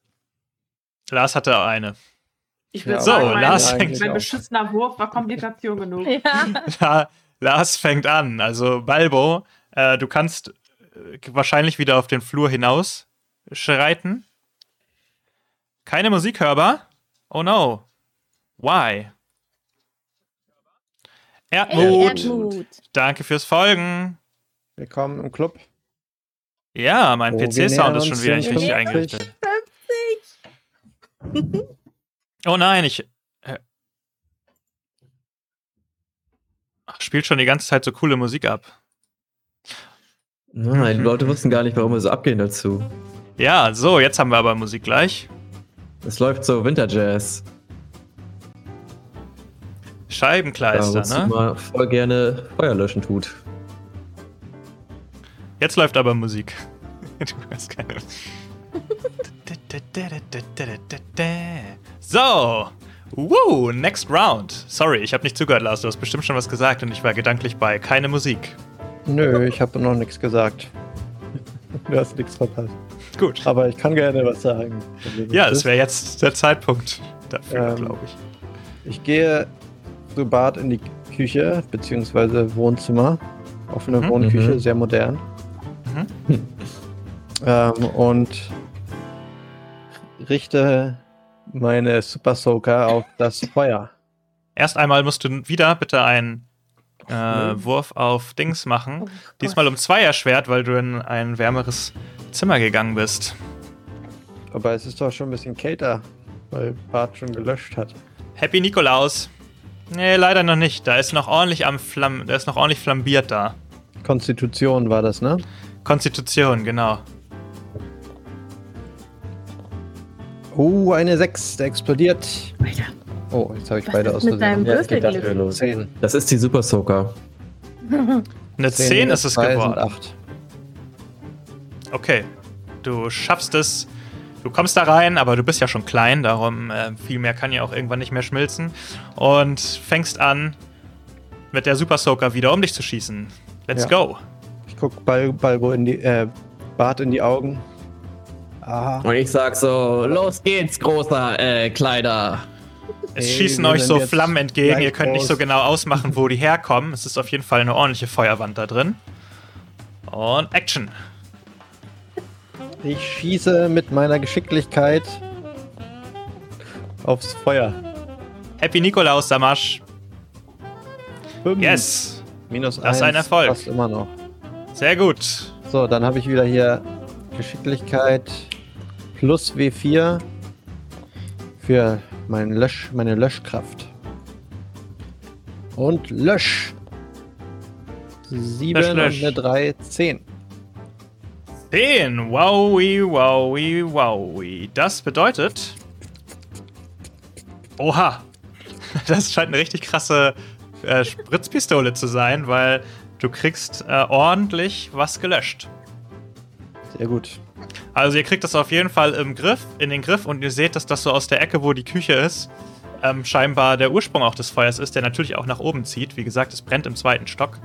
Lars hatte eine. Ich würde Ja, So, sagen, mein, Lars fängt- mein beschissener Wurf war Komplikation <laughs> genug. Ja. <laughs> Ja, Lars fängt an. Also Balbo, äh, du kannst äh, wahrscheinlich wieder auf den Flur hinaus schreiten. Keine Musik hörbar. Oh no. Why? Erdmut. Erdmut. Danke fürs Folgen. Willkommen im Club. Ja, mein Oh, PC-Sound ist schon wieder nicht richtig 50. Oh nein, ich. Äh, Ach, spielt schon die ganze Zeit so coole Musik ab. Nein, die Leute <laughs> wussten gar nicht, warum wir so abgehen dazu. Ja, so, jetzt haben wir aber Musik gleich. Es läuft so Winterjazz. Scheibenkleister, wozu ne? man voll gerne Feuer löschen tut. Jetzt läuft aber Musik. <laughs> Du hast keine. <laughs> So. Woo, next round. Sorry, ich habe nicht zugehört, Lars. Du hast bestimmt schon was gesagt und ich war gedanklich bei keine Musik. Nö, ich habe noch nichts gesagt. <laughs> Du hast nichts verpasst. Gut. Aber ich kann gerne was sagen. Ja, es wäre jetzt der Zeitpunkt dafür, Ähm, glaube ich. Ich gehe zu Bad in die Küche, beziehungsweise Wohnzimmer. Offene Mhm. Wohnküche, Mhm. sehr modern. Mhm. <laughs> Ähm, und richte meine Super Soaker auf das <laughs> Feuer. Erst einmal musst du wieder bitte einen äh. Wurf auf Dings machen. Oh. Diesmal um zwei erschwert, weil du in ein wärmeres Zimmer gegangen bist. Aber es ist doch schon ein bisschen kälter, weil Bart schon gelöscht hat. Happy Nikolaus. Nee, leider noch nicht. Da ist noch ordentlich am Flamm, da ist noch ordentlich flambiert da. Konstitution war das, ne? Konstitution, genau. Oh, eine 6, der explodiert. Alter, Oh, jetzt habe ich Was beide ist aus mit deinem Versehen. Ja, es geht dafür Würfelglück? los. 10. Das ist die Super Soaker. <laughs> Eine 10 ist es geworden. Sind 8. Okay. Du schaffst es. Du kommst da rein, aber du bist ja schon klein, darum äh, viel mehr kann ja auch irgendwann nicht mehr schmilzen. Und fängst an, mit der Super Soaker wieder um dich zu schießen. Let's Ja. go. Ich guck Bal Balbo in die, äh, Bart in die Augen. Aha. Und ich sag so, los geht's, großer äh, Kleider. Es Ey, schießen euch so Flammen entgegen. Ihr könnt nicht so groß. genau ausmachen, wo die herkommen. Es ist auf jeden Fall eine ordentliche Feuerwand da drin. Und Action. Ich schieße mit meiner Geschicklichkeit aufs Feuer. Happy Nikolaus, Samasch. Fünf. Yes. Minus Das ist 1. ein Erfolg. Passt immer noch. Sehr gut. So, dann habe ich wieder hier Geschicklichkeit plus W4 für mein Lösch, meine Löschkraft. Und Lösch. 7 Lösch, lösch. und eine 3, 10. 10. Wowie, wowie, wowie. Das bedeutet. Oha. <laughs> Das scheint eine richtig krasse äh, Spritzpistole zu sein, weil du kriegst äh, ordentlich was gelöscht. Sehr gut. Also ihr kriegt das auf jeden Fall im Griff, in den Griff und ihr seht, dass das so aus der Ecke, wo die Küche ist, ähm, scheinbar der Ursprung auch des Feuers ist, der natürlich auch nach oben zieht. Wie gesagt, es brennt im zweiten Stock.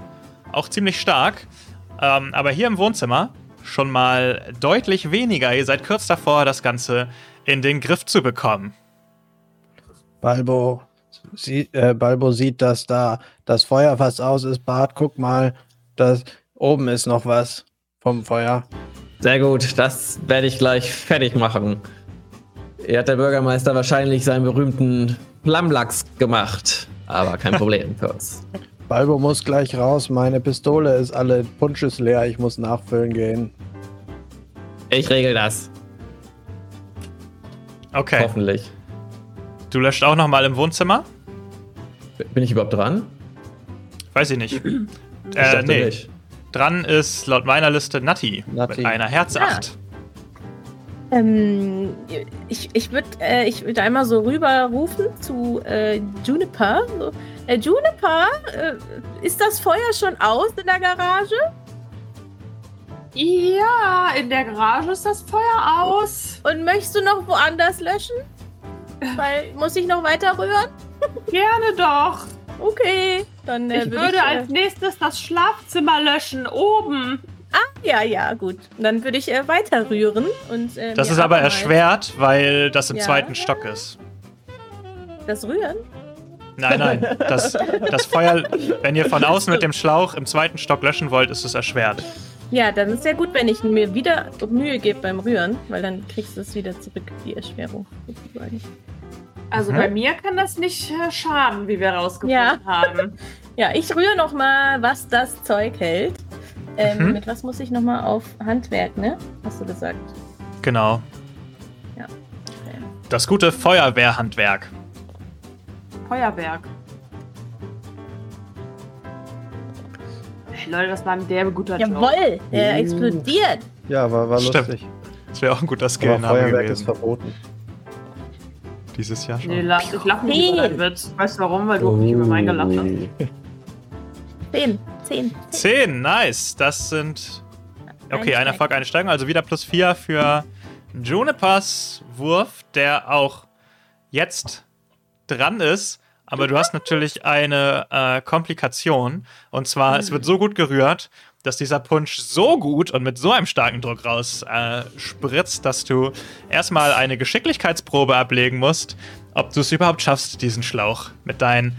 Auch ziemlich stark. Ähm, aber hier im Wohnzimmer schon mal deutlich weniger. Ihr seid kurz davor, das Ganze in den Griff zu bekommen. Balbo, sie, äh, Balbo sieht, dass da das Feuer fast aus ist. Bart, guck mal, das oben ist noch was vom Feuer. Sehr gut, das werde ich gleich fertig machen. Hier hat der Bürgermeister wahrscheinlich seinen berühmten Flammlachs gemacht. Aber kein Problem <laughs> für uns. Balbo muss gleich raus. Meine Pistole ist alle Punsches leer. Ich muss nachfüllen gehen. Ich regel das. Okay. Hoffentlich. Du löscht auch nochmal im Wohnzimmer? Bin ich überhaupt dran? Weiß ich nicht. Ich äh, nee. nicht. Dran ist laut meiner Liste Natti, Natti. mit einer Herz Ah. 8. Ähm, ich ich würde äh, ich würd einmal so rüber rufen zu äh, Juniper. So, äh, Juniper, äh, ist das Feuer schon aus in der Garage? Ja, in der Garage ist das Feuer aus. Und möchtest du noch woanders löschen? Weil, muss ich noch weiter rühren? Gerne doch. Okay, dann äh, Ich würd würde äh, als nächstes das Schlafzimmer löschen, oben. Ja, ja, gut. Dann würde ich äh, weiter rühren und. Äh, Das ist aber erschwert, weil das im Ja. zweiten Stock ist. Das Rühren? Nein, nein. Das, das Feuer, wenn ihr von außen mit dem Schlauch im zweiten Stock löschen wollt, ist es erschwert. Ja, dann ist ja gut, wenn ich mir wieder Mühe gebe beim Rühren, weil dann kriegst du es wieder zurück, die Erschwerung sozusagen. Also Mhm. bei mir kann das nicht äh, schaden, wie wir rausgefunden Ja. haben. <laughs> Ja, ich rühre noch mal, was das Zeug hält. Ähm, Mhm. Mit was muss ich noch mal auf Handwerk, ne? Hast du gesagt? Genau. Ja. Okay. Das gute Feuerwehrhandwerk. Feuerwerk. Hey, Leute, das war ein derbe guter Job. Jawoll, der Uh. explodiert. Ja, war, war Stimmt. lustig. Das wäre auch ein guter Aber Skill-Name Feuerwerk ist verboten. Dieses Jahr schon. Nee, la ich lache nicht über deinen Witz. Weißt du warum? Weil du auch nicht über meinen gelacht hast. Zehn, zehn. zehn. 10, nice. Das sind. Okay, Ein Erfolg, eine Steigerung. Also wieder plus 4 für Junipers Wurf, der auch jetzt dran ist. Aber du hast natürlich eine äh, Komplikation. Und zwar, es wird so gut gerührt, dass dieser Punsch so gut und mit so einem starken Druck raus äh, spritzt, dass du erstmal eine Geschicklichkeitsprobe ablegen musst, ob du es überhaupt schaffst, diesen Schlauch mit deinen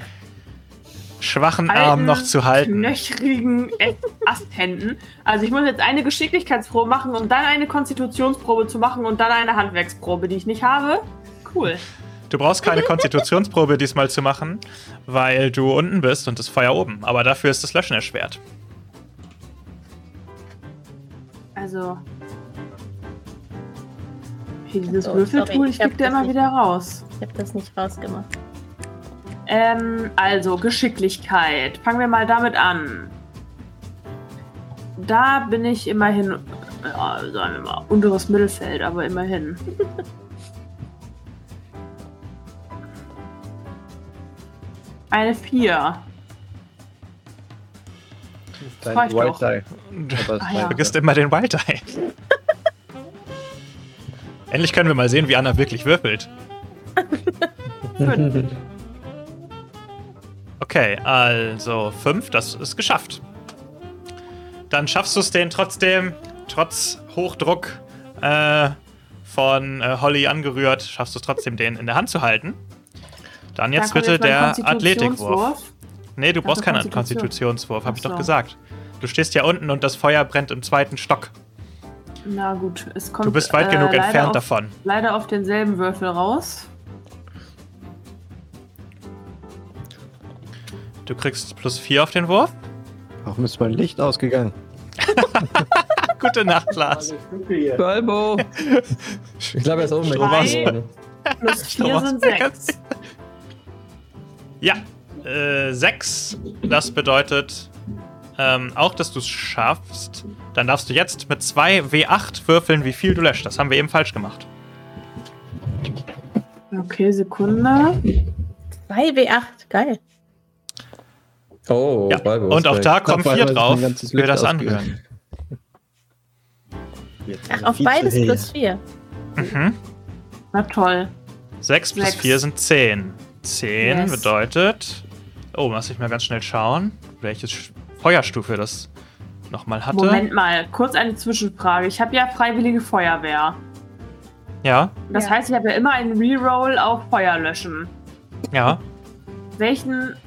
schwachen Armen noch zu halten. Knöchrigen Asthänden. Also ich muss jetzt eine Geschicklichkeitsprobe machen, um dann eine Konstitutionsprobe zu machen und dann eine Handwerksprobe, die ich nicht habe. Cool. Du brauchst keine <laughs> Konstitutionsprobe diesmal zu machen, weil du unten bist und das Feuer oben. Aber dafür ist das Löschen erschwert. Also. Hier, dieses So, Würfeltool, ich krieg da das immer nicht. wieder raus. Ich habe das nicht rausgemacht. Ähm, also Geschicklichkeit. Fangen wir mal damit an. Da bin ich immerhin, ja, sagen wir mal, unteres Mittelfeld, aber immerhin. <laughs> Eine 4. Dein Wild es Ah, ja. Du vergisst immer den Wild Eye. <laughs> Endlich können wir mal sehen, wie Anna wirklich würfelt. Fünf. <laughs> Okay, also 5, das ist geschafft. Dann schaffst du es den trotzdem, trotz Hochdruck äh, von äh, Holly angerührt, schaffst du es trotzdem, den in der Hand zu halten. Dann jetzt kommt bitte mein der. Athletikwurf. Nee, du brauchst keinen Konstitution. Konstitutionswurf, hab ich doch gesagt. Du stehst ja unten und das Feuer brennt im zweiten Stock. Na gut, es kommt Du bist weit äh, genug entfernt auf, davon. Leider auf denselben Würfel raus. Du kriegst plus 4 auf den Wurf. Warum ist mein Licht ausgegangen? <laughs> Gute Nacht, Lars. Balbo! Ich glaube, er ist oben geworden. Plus 4 Thomas. sind 6. Ja, äh, 6. Das bedeutet, ähm, auch, dass du es schaffst. Dann darfst du jetzt mit zwei W8 würfeln, wie viel du löscht. Das haben wir eben falsch gemacht. Okay, Sekunde. 2W8, geil. Oh, Ja. Und auch da kommen ist mein drauf ganzes für Licht das. Anhören. Ach, auf beides hell. plus 4. Mhm. Na toll. 6 plus Sechs. 4 sind 10. 10 Yes. bedeutet. Oh, lass ich mal ganz schnell schauen, welche Feuerstufe das nochmal hatte. Moment mal, kurz eine Zwischenfrage. Ich habe ja Freiwillige Feuerwehr. Ja, Das Ja. heißt, ich habe ja immer einen Reroll auf Feuer löschen. ja. Welchen.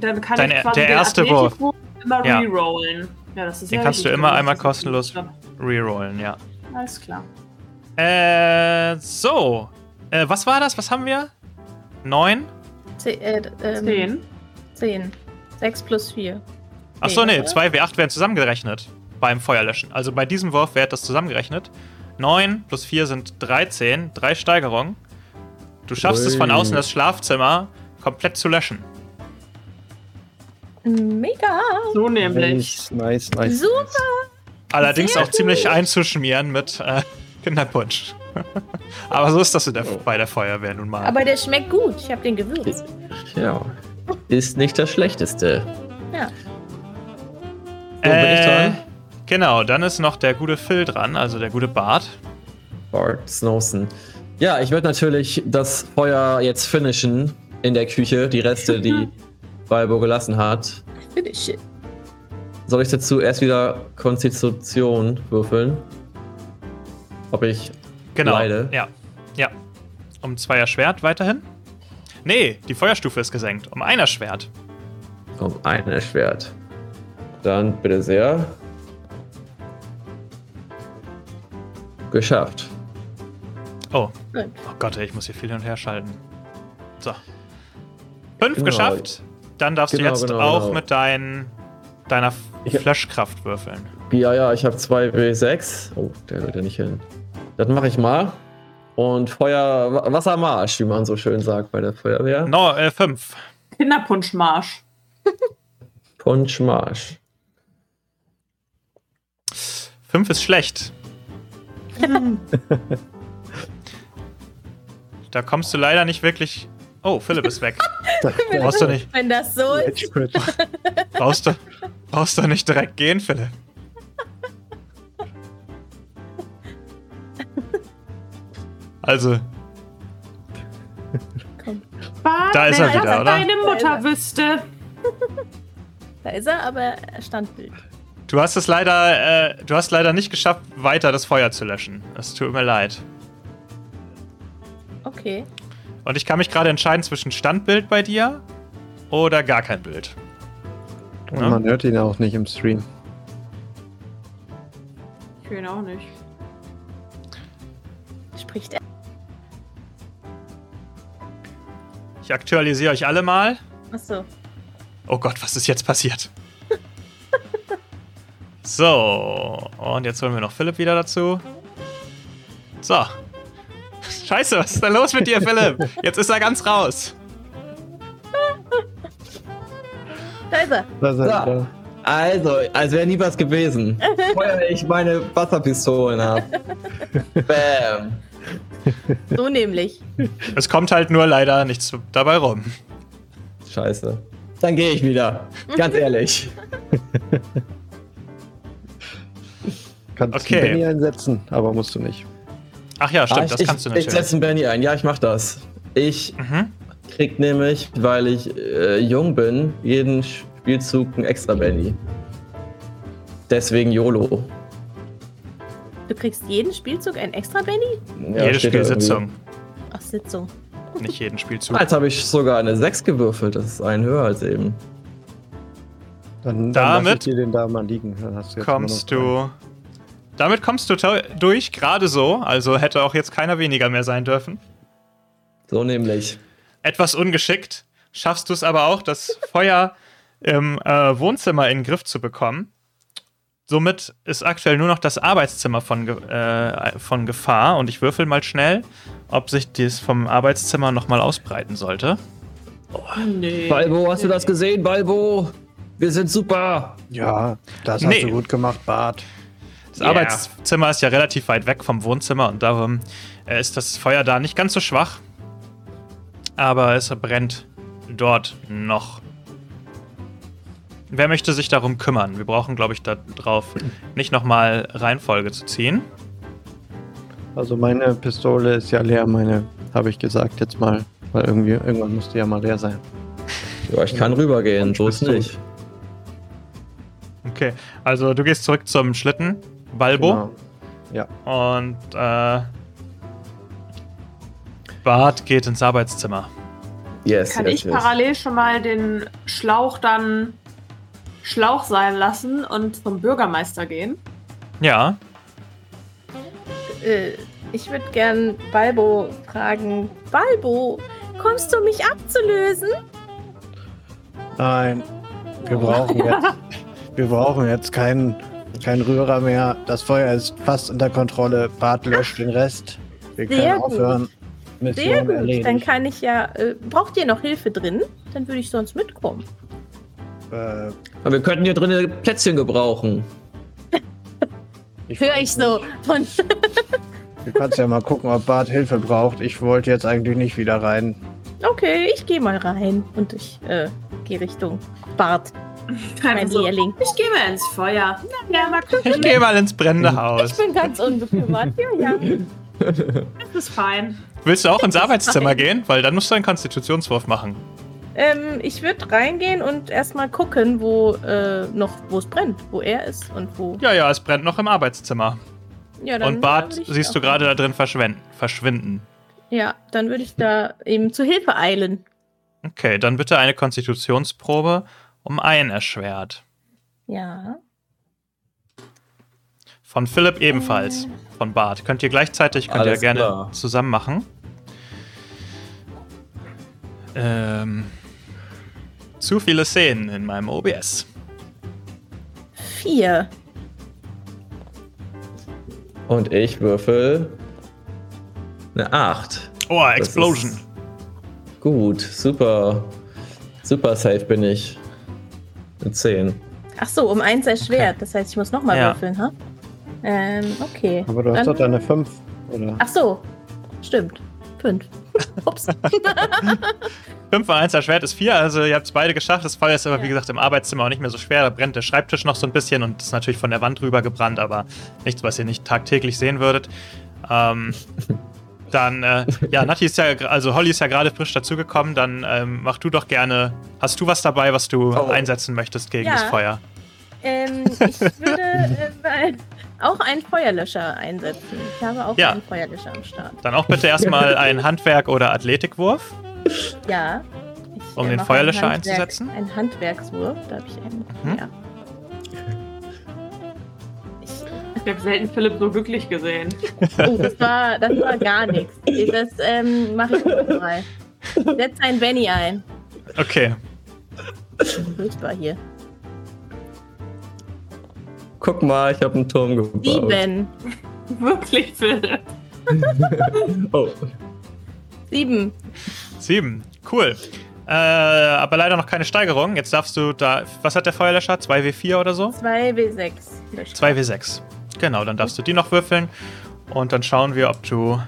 Dann kann Dein- ich quasi der den erste Athletikwurf immer Ja. rerollen. Ja, das ist Den ja kannst du immer einmal kostenlos rerollen, ja. Alles klar. Äh, so. Äh, was war das? Was haben wir? 9? Äh, ähm, Zehn. 10. 6 plus 4. Achso, nee, oder? 2 W8 werden zusammengerechnet beim Feuerlöschen. Also bei diesem Wurf wird das zusammengerechnet. 9 plus 4 sind 13, drei Steigerungen. Du schaffst es von Ui. außen das Schlafzimmer komplett zu löschen. Mega. So nämlich. Nice, nice, nice. Super. Allerdings Sehr auch ziemlich einzuschmieren mit äh, <laughs> Kinderpunsch. <laughs> Aber so ist das in der, bei der Feuerwehr nun mal. Aber der schmeckt gut. Ich habe den gewürzt. Ja. Ist nicht das Schlechteste. Ja. So, bin ich dran? Genau, dann ist noch der gute Phil dran, also der gute Bart. Bart Snowson. Ja, ich würde natürlich das Feuer jetzt finishen in der Küche, die Reste, die Balbo gelassen hat. Finish it. Soll ich dazu erst wieder Konstitution würfeln? Ob ich Genau. leide? Ja. Ja. Um zweier Schwert weiterhin? Nee, die Feuerstufe ist gesenkt. Um einer Schwert. Um ein Schwert. Dann bitte sehr. Geschafft. Oh. Oh Gott, ey, ich muss hier viel hin und her schalten. So. Fünf Genau. geschafft. Dann darfst Genau, du jetzt genau, auch genau. mit dein, deiner Flashkraft würfeln. Ja, ja, ich habe zwei W6. Oh, der wird ja nicht hin. Das mache ich mal. Und Feuer, Wa- Wassermarsch, wie man so schön sagt bei der Feuerwehr. No, äh, fünf. Kinderpunschmarsch. <laughs> Punschmarsch. Fünf ist schlecht. <laughs> da kommst du leider nicht wirklich. Oh, Philipp ist weg. <laughs> brauchst du nicht, Wenn das so ist. Brauchst du, brauchst du nicht direkt gehen, Philipp. Also, Bart, Da ist wenn er wieder, oder? deine Mutter Da ist er. wüsste. <laughs> Da ist er, aber er Standbild. du hast es leider, äh, du hast leider nicht geschafft, weiter das Feuer zu löschen. Es tut mir leid. Okay. Und ich kann mich gerade entscheiden zwischen Standbild bei dir oder gar kein Bild. Und man hört ihn auch nicht im Stream. Ich will ihn auch nicht. Ich aktualisiere euch alle mal. Achso. Oh Gott, was ist jetzt passiert? <laughs> so, und jetzt holen wir noch Philipp wieder dazu. So. Scheiße, was ist denn los mit dir, Philipp? Jetzt ist er ganz raus. <laughs> Da ist er. Da ist er wieder. Also, als wäre nie was gewesen. <laughs> Feuer ich meine Wasserpistolen ab. Bam. So nämlich. <laughs> Es kommt halt nur leider nichts dabei rum. Scheiße. Dann gehe ich wieder. Ganz <laughs> ehrlich. Kannst Okay. Benny einsetzen, aber musst du nicht. Ach ja, stimmt, Ah, ich, das ich, kannst du Ich natürlich. setze einen Benny ein. Ja, ich mach das. Ich Mhm. krieg nämlich, weil ich äh, jung bin, jeden Spielzug einen extra Benny. Deswegen YOLO. Du kriegst jeden Spielzug ein extra Benny? Ja, Jede Spielsitzung. Ach, Sitzung. Nicht jeden Spielzug. irgendwie. Jetzt habe ich sogar eine 6 gewürfelt. Das ist ein höher als eben. Dann, dann Damit ich dir den da mal liegen. Dann hast du kommst du. Damit kommst du durch, gerade so. Also hätte auch jetzt keiner weniger mehr sein dürfen. So nämlich. Etwas ungeschickt. Schaffst du es aber auch, das Feuer im äh, Wohnzimmer in den Griff zu bekommen. Somit ist aktuell nur noch das Arbeitszimmer von, äh, von Gefahr. Und ich würfel mal schnell, ob sich das vom Arbeitszimmer nochmal ausbreiten sollte. Nee. Balbo, hast du das gesehen, Balbo? Wir sind super. Ja, das hast Nee. du gut gemacht, Bart. Das Yeah. Arbeitszimmer ist ja relativ weit weg vom Wohnzimmer und darum äh, ist das Feuer da nicht ganz so schwach. Aber es brennt dort noch. Wer möchte sich darum kümmern? Wir brauchen, glaube ich, darauf nicht nochmal Reihenfolge zu ziehen. Also meine Pistole ist ja leer, meine, habe ich gesagt jetzt mal. Weil irgendwie, irgendwann musste ja mal leer sein. Ja, ich kann rübergehen, so ist nicht. Okay, also du gehst zurück zum Schlitten, Balbo. Genau. Und äh, Bart geht ins Arbeitszimmer. Yes, Kann yes, ich yes. parallel schon mal den Schlauch dann Schlauch sein lassen und zum Bürgermeister gehen? Ja, Äh, ich würde gern Balbo fragen. Balbo, kommst du mich abzulösen? Nein, wir brauchen jetzt, <laughs> wir brauchen jetzt keinen kein Rührer mehr. Das Feuer ist fast unter Kontrolle. Bart löscht den Rest. Wir Sehr können gut. aufhören. Sehr Mission gut. erledigt. Dann kann ich ja. Äh, braucht ihr noch Hilfe drin? Dann würde ich sonst mitkommen. Äh, Aber wir könnten hier drinnen Plätzchen gebrauchen. ich Hör ich so von. Du kannst ja mal gucken, ob Bart Hilfe braucht. Ich wollte jetzt eigentlich nicht wieder rein. Okay, ich gehe mal rein und ich äh, gehe Richtung Bart, mein so, Lehrling. ich gehe mal ins Feuer. Na, ja, mal gucken. ich gehe mal ins brennende Ich Haus. bin ganz unbekümmert. Ja, ja. Das ist fein. Willst du auch ins Arbeitszimmer gehen? Weil dann musst du einen Konstitutionswurf machen. Ähm, ich würde reingehen und erstmal gucken, wo äh, noch, wo es brennt, wo er ist und wo. Ja, ja, es brennt noch im Arbeitszimmer. Ja, Und Bart siehst du gerade da drin verschwen- verschwinden. Ja, dann würde ich da ihm zu Hilfe eilen. Okay, dann bitte eine Konstitutionsprobe um ein erschwert. Ja. Von Philipp ebenfalls. Von Bart. Könnt ihr gleichzeitig, könnt Alles ihr gerne klar. zusammen machen. Ähm, zu viele Szenen in meinem OBS. Vier. Und ich würfel eine 8. Oh, Explosion. Gut, super. Super safe bin ich. Eine 10. Ach so, um eins erschwert. Das heißt, ich muss nochmal Ja. würfeln, ha? Ähm, okay. Aber du hast Dann- doch deine 5, oder? Ach so, stimmt. Fünf. <laughs> Ups. 5 von 1 erschwert ist 4, also ihr habt es beide geschafft. Das Feuer ist aber, wie Ja. gesagt, im Arbeitszimmer auch nicht mehr so schwer. Da brennt der Schreibtisch noch so ein bisschen und ist natürlich von der Wand rüber gebrannt, aber nichts, was ihr nicht tagtäglich sehen würdet. Ähm, <laughs> dann, äh, ja, Nati ist ja, also Holly ist ja gerade frisch dazugekommen. Dann ähm, mach du doch gerne. Hast du was dabei, was du Oh. einsetzen möchtest gegen Ja. das Feuer? ähm, ich würde äh, <laughs> auch einen Feuerlöscher einsetzen. Ich habe auch Ja. einen Feuerlöscher am Start. Dann auch bitte erstmal einen Handwerk- oder Athletikwurf. Ja. Ich, Um den Feuerlöscher ein Handwerk- einzusetzen? Ein Handwerkswurf, da habe ich einen. Mhm. Ja. Ich, Ich habe selten Philipp so glücklich gesehen. oh, das war, das war gar nichts. Das ähm, mache ich mal. Setz ein Benny ein. Okay. Furchtbar hier. Guck mal, ich habe einen Turm gebaut. Sieben. <laughs> Wirklich, Philipp. <laughs> Oh, Sieben. Sieben. Cool. Äh, aber leider noch keine Steigerung. Jetzt darfst du da. Was hat der Feuerlöscher? 2W4 oder so? 2W6. 2W6. Genau, dann darfst du die noch würfeln. Und dann schauen wir, ob du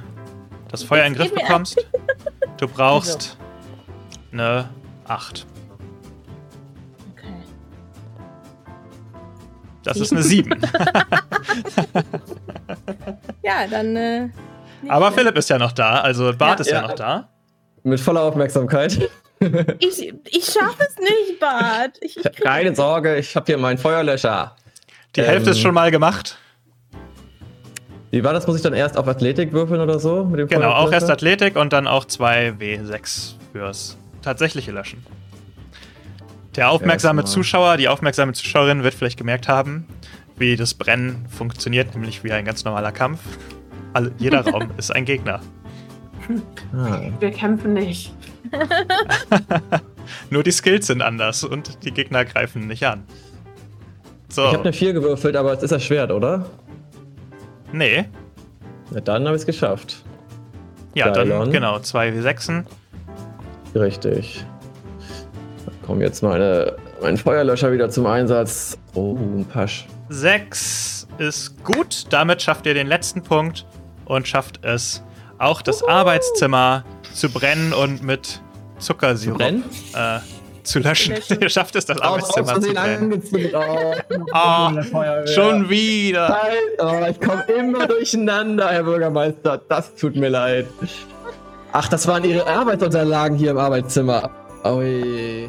das Feuer in den Griff bekommst. Du brauchst <laughs> eine 8. Das ist eine 7. <laughs> Ja, dann. Äh, Aber. Philipp ist ja noch da. Also Bart Ja. ist ja, Ja. noch da. mit voller Aufmerksamkeit. <laughs> Ich, ich schaffe es nicht, Bart. Ich, ich Keine Sorge, ich habe hier meinen Feuerlöscher. Die Ähm, Hälfte ist schon mal gemacht. Wie war das? Muss ich dann erst auf Athletik würfeln oder so? Mit dem Genau, auch erst Athletik und dann auch 2W6 fürs tatsächliche Löschen. Der aufmerksame. Zuschauer, die aufmerksame Zuschauerin wird vielleicht gemerkt haben, wie das Brennen funktioniert, nämlich wie ein ganz normaler Kampf. Alle, jeder Raum <laughs> ist ein Gegner. Ah. Wir kämpfen nicht. <laughs> Nur die Skills sind anders und die Gegner greifen nicht an. So, Ich habe eine 4 gewürfelt, aber es ist erschwert, oder? nee. Na, dann habe ich es geschafft. Ja, dann Dylon. genau, 2W6. Richtig. Kommen jetzt meine Mein Feuerlöscher wieder zum Einsatz. Oh, ein Pasch. Sechs ist gut. Damit schafft ihr den letzten Punkt und schafft es, auch das Arbeitszimmer zu brennen und mit Zuckersirup brennen? Äh, zu löschen. Löschen. <laughs> ihr schafft es, das Arbeitszimmer zu Versehen brennen. Oh, Ah, Feuerwehr. schon wieder. Nein, oh, ich komme immer durcheinander, Herr Bürgermeister. Das tut mir leid. Ach, das waren Ihre Arbeitsunterlagen hier im Arbeitszimmer. Ui.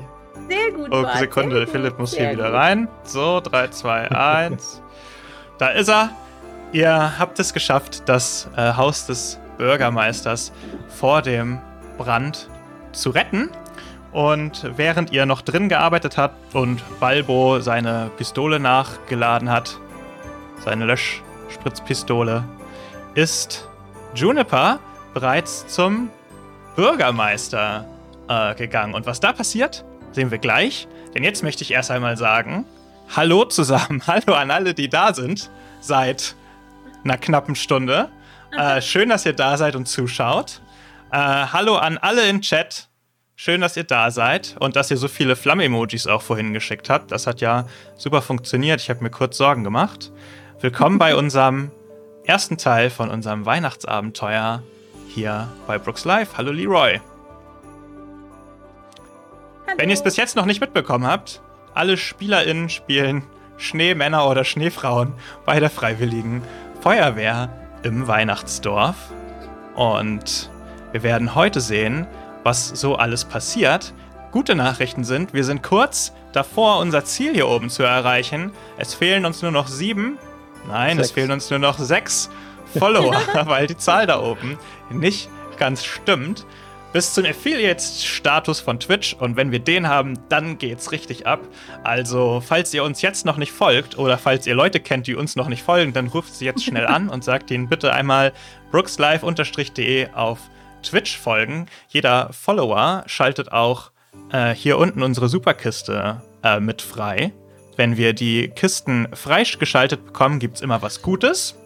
Sehr gut. Oh, Sekunde, gut, Philipp muss sehr hier wieder gut. rein. So, 3, 2, 1. da ist er. Ihr habt es geschafft, das äh, Haus des Bürgermeisters vor dem Brand zu retten. Und während ihr noch drin gearbeitet habt und Balbo seine Pistole nachgeladen hat, seine Löschspritzpistole, ist Juniper bereits zum Bürgermeister äh, gegangen. Und was da passiert, sehen wir gleich. Denn jetzt möchte ich erst einmal sagen, hallo zusammen, <laughs> hallo an alle, die da sind seit einer knappen Stunde. Äh, schön, dass ihr da seid und zuschaut. Äh, hallo an alle im Chat. Schön, dass ihr da seid und dass ihr so viele Flamme-Emojis auch vorhin geschickt habt. Das hat ja super funktioniert. Ich habe mir kurz Sorgen gemacht. Willkommen bei <laughs> unserem ersten Teil von unserem Weihnachtsabenteuer hier bei Brooks Live. Hallo Leroy. Hallo. Wenn ihr es bis jetzt noch nicht mitbekommen habt, alle SpielerInnen spielen Schneemänner oder Schneefrauen bei der Freiwilligen Feuerwehr im Weihnachtsdorf. Und wir werden heute sehen, was so alles passiert. Gute Nachrichten sind, wir sind kurz davor, unser Ziel hier oben zu erreichen. Es fehlen uns nur noch sieben. Nein, es Sechs. fehlen uns nur noch sechs Follower, <laughs> weil die Zahl da oben nicht ganz stimmt. Bis zum Affiliate-Status von Twitch und wenn wir den haben, dann geht's richtig ab. Also, falls ihr uns jetzt noch nicht folgt oder falls ihr Leute kennt, die uns noch nicht folgen, dann ruft sie jetzt schnell an und sagt ihnen bitte einmal brookslive-de auf Twitch folgen. Jeder Follower schaltet auch äh, hier unten unsere Superkiste äh, mit frei. Wenn wir die Kisten freigeschaltet bekommen, gibt's immer was Gutes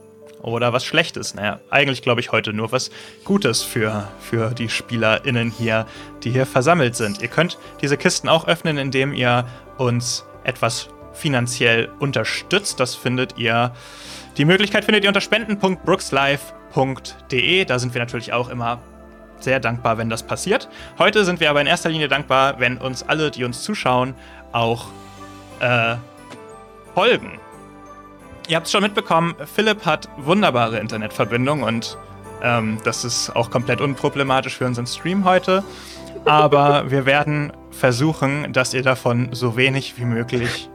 oder was Schlechtes. Naja, eigentlich glaube ich heute nur was Gutes für, für die SpielerInnen hier, die hier versammelt sind. Ihr könnt diese Kisten auch öffnen, indem ihr uns etwas finanziell unterstützt. Das findet ihr, die Möglichkeit findet ihr unter spenden.brookslife.de. Da sind wir natürlich auch immer sehr dankbar, wenn das passiert. Heute sind wir aber in erster Linie dankbar, wenn uns alle, die uns zuschauen, auch äh, folgen. Ihr habt es schon mitbekommen, Philipp hat wunderbare Internetverbindung und ähm, das ist auch komplett unproblematisch für unseren Stream heute. Aber <laughs> wir werden versuchen, dass ihr davon so wenig wie möglich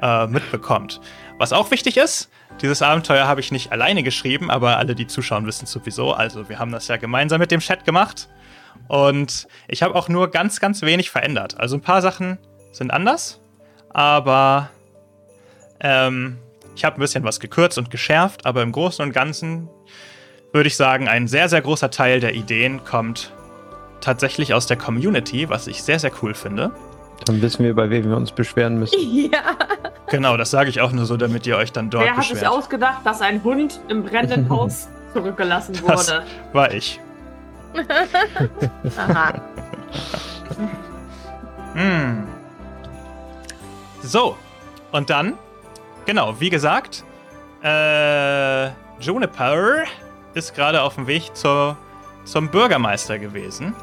äh, mitbekommt. Was auch wichtig ist, dieses Abenteuer habe ich nicht alleine geschrieben, aber alle, die zuschauen, wissen es sowieso. Also wir haben das ja gemeinsam mit dem Chat gemacht. Und ich habe auch nur ganz, ganz wenig verändert. Also ein paar Sachen sind anders, aber ähm, ich habe ein bisschen was gekürzt und geschärft, aber im Großen und Ganzen würde ich sagen, ein sehr, sehr großer Teil der Ideen kommt tatsächlich aus der Community, was ich sehr, sehr cool finde. Dann wissen wir, bei wem wir uns beschweren müssen. <laughs> Ja. Genau, das sage ich auch nur so, damit ihr euch dann dort Wer hat sich beschwert. ausgedacht, dass ein Hund im brennenden <laughs> Haus zurückgelassen Das wurde? war ich. <laughs> Aha. Hm. So, und dann, genau, wie gesagt, äh, Juniper ist gerade auf dem Weg zur, zum Bürgermeister gewesen.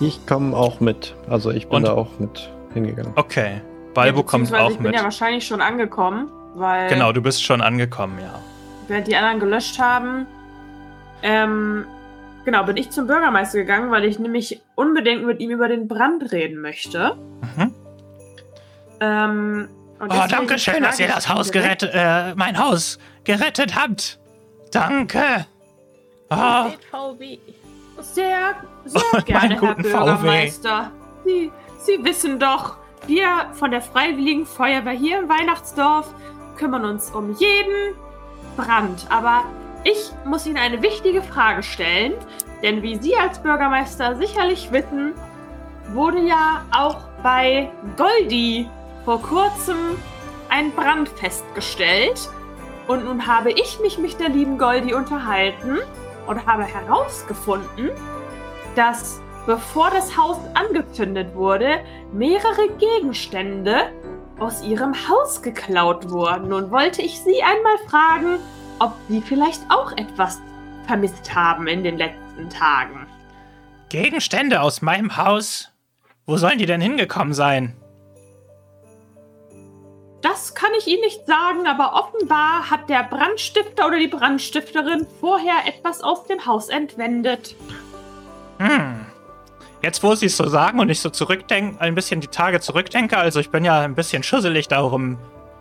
Ich komme auch mit. Also ich bin Und- da auch mit hingegangen. Okay, Balbo Ja, kommt auch Ich bin mit. ja wahrscheinlich schon angekommen, weil Genau, du bist schon angekommen, ja. während die anderen gelöscht haben, ähm, genau, bin ich zum Bürgermeister gegangen, weil ich nämlich unbedingt mit ihm über den Brand reden möchte. Mhm. Ähm, Oh, danke schön, dass ihr das Haus gerettet, äh, mein Haus gerettet habt. Danke. Oh. Sehr, sehr <laughs> gerne, Herr. Bürgermeister. Sie, Sie wissen doch, wir von der Freiwilligen Feuerwehr hier im Weihnachtsdorf kümmern uns um jeden Brand. Aber ich muss Ihnen eine wichtige Frage stellen, denn wie Sie als Bürgermeister sicherlich wissen, wurde ja auch bei Goldi vor kurzem ein Brand festgestellt. Und nun habe ich mich mit der lieben Goldi unterhalten und habe herausgefunden, dass bevor das Haus angezündet wurde, mehrere Gegenstände aus ihrem Haus geklaut wurden. Nun wollte ich Sie einmal fragen, ob Sie vielleicht auch etwas vermisst haben in den letzten Tagen. Gegenstände aus meinem Haus? Wo sollen die denn hingekommen sein? Das kann ich Ihnen nicht sagen, aber offenbar hat der Brandstifter oder die Brandstifterin vorher etwas aus dem Haus entwendet. Hm. Jetzt, wo Sie es so sagen und ich so zurückdenke, ein bisschen die Tage zurückdenke, also ich bin ja ein bisschen schusselig, darum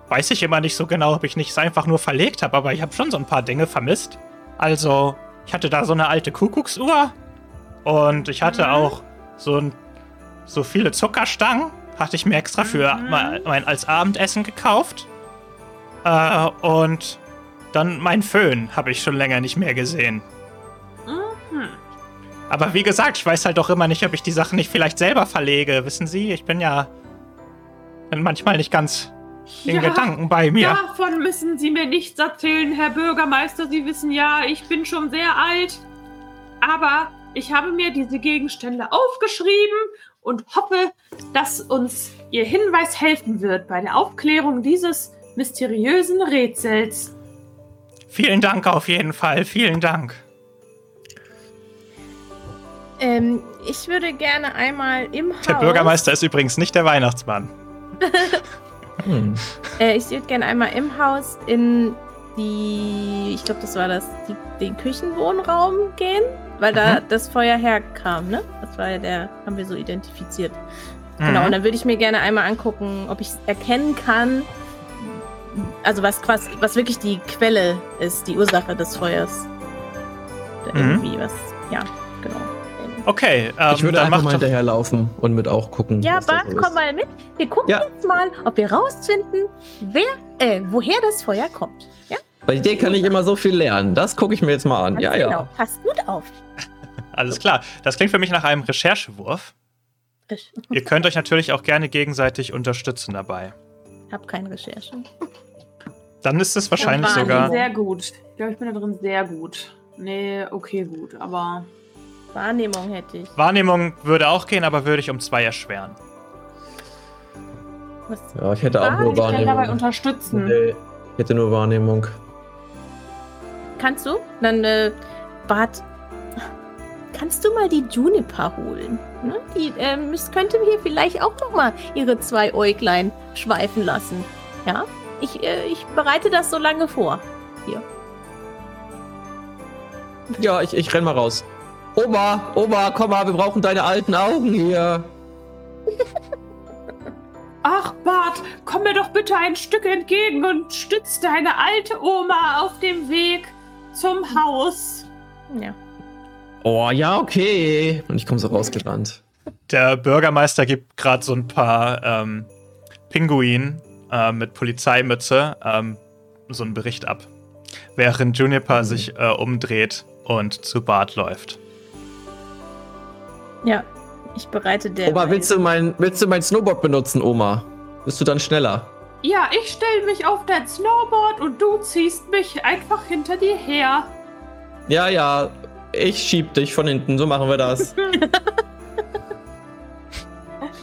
weiß ich immer nicht so genau, ob ich nicht es einfach nur verlegt habe, aber ich habe schon so ein paar Dinge vermisst. Also, ich hatte da so eine alte Kuckucksuhr und ich hatte Mhm. auch so, ein, so viele Zuckerstangen, hatte ich mir extra für mein, als Abendessen gekauft. Äh, und dann mein Föhn habe ich schon länger nicht mehr gesehen. Mhm. Aber wie gesagt, ich weiß halt doch immer nicht, ob ich die Sachen nicht vielleicht selber verlege. Wissen Sie, ich bin ja bin manchmal nicht ganz in Ja, Gedanken bei mir. Davon müssen Sie mir nichts erzählen, Herr Bürgermeister. Sie wissen ja, ich bin schon sehr alt. Aber ich habe mir diese Gegenstände aufgeschrieben und hoffe, dass uns Ihr Hinweis helfen wird bei der Aufklärung dieses mysteriösen Rätsels. Vielen Dank auf jeden Fall, vielen Dank. Ähm, ich würde gerne einmal im Haus. Der Bürgermeister ist übrigens nicht der Weihnachtsmann. <laughs> Hm. Äh, ich würde gerne einmal im Haus in die, ich glaube, das war das, die, den Küchenwohnraum gehen, weil da Mhm. das Feuer herkam, ne? Das war ja der, haben wir so identifiziert. Genau, Mhm. und dann würde ich mir gerne einmal angucken, ob ich erkennen kann, also was, was, was wirklich die Quelle ist, die Ursache des Feuers. Oder Mhm. irgendwie was, ja, genau. Okay, ähm, ich würde dann einfach mal hinterherlaufen und mit auch gucken. Ja, Bart, so komm mal mit. Wir gucken Ja. jetzt mal, ob wir rausfinden, wer, äh, woher das Feuer kommt. Ja, Bei dir kann ich immer so viel lernen. Das gucke ich mir jetzt mal an. ganz Ja, genau. ja. Passt gut auf. <laughs> alles klar. Das klingt für mich nach einem Recherchewurf. Ihr könnt euch natürlich auch gerne gegenseitig unterstützen dabei. Hab keine Recherche. Dann ist es wahrscheinlich ich sogar. Sehr gut. Ich glaube, ich bin da drin sehr gut. Nee, okay, gut. Aber Wahrnehmung hätte ich. Wahrnehmung würde auch gehen, aber würde ich um zwei erschweren. Was? Ja, ich hätte auch ah, nur ich kann dabei Wahrnehmung. unterstützen. Nee, ich hätte nur Wahrnehmung. Kannst du? Dann, äh, Bart, kannst du mal die Juniper holen? Ne? Die ähm, könnte hier vielleicht auch noch mal ihre zwei Äuglein schweifen lassen. Ja? Ich, äh, ich bereite das so lange vor. Ja, ich, ich renn mal raus. Oma, Oma, komm mal, wir brauchen deine alten Augen hier. <laughs> Ach, Bart, komm mir doch bitte ein Stück entgegen und stütz deine alte Oma auf dem Weg zum Haus. Ja. Oh, ja, okay. Und ich komme so rausgerannt. Der Bürgermeister gibt gerade so ein paar ähm, Pinguinen äh, mit Polizeimütze ähm, so einen Bericht ab. Während Juniper Mhm. sich äh, umdreht und zu Bart läuft. Ja. Ich bereite der. Oma, willst du, mein, willst du mein Snowboard benutzen, Oma? Bist du dann schneller? Ja, ich stell mich auf dein Snowboard und du ziehst mich einfach hinter dir her. Ja, ja. Ich schieb dich von hinten, so machen wir das. <laughs>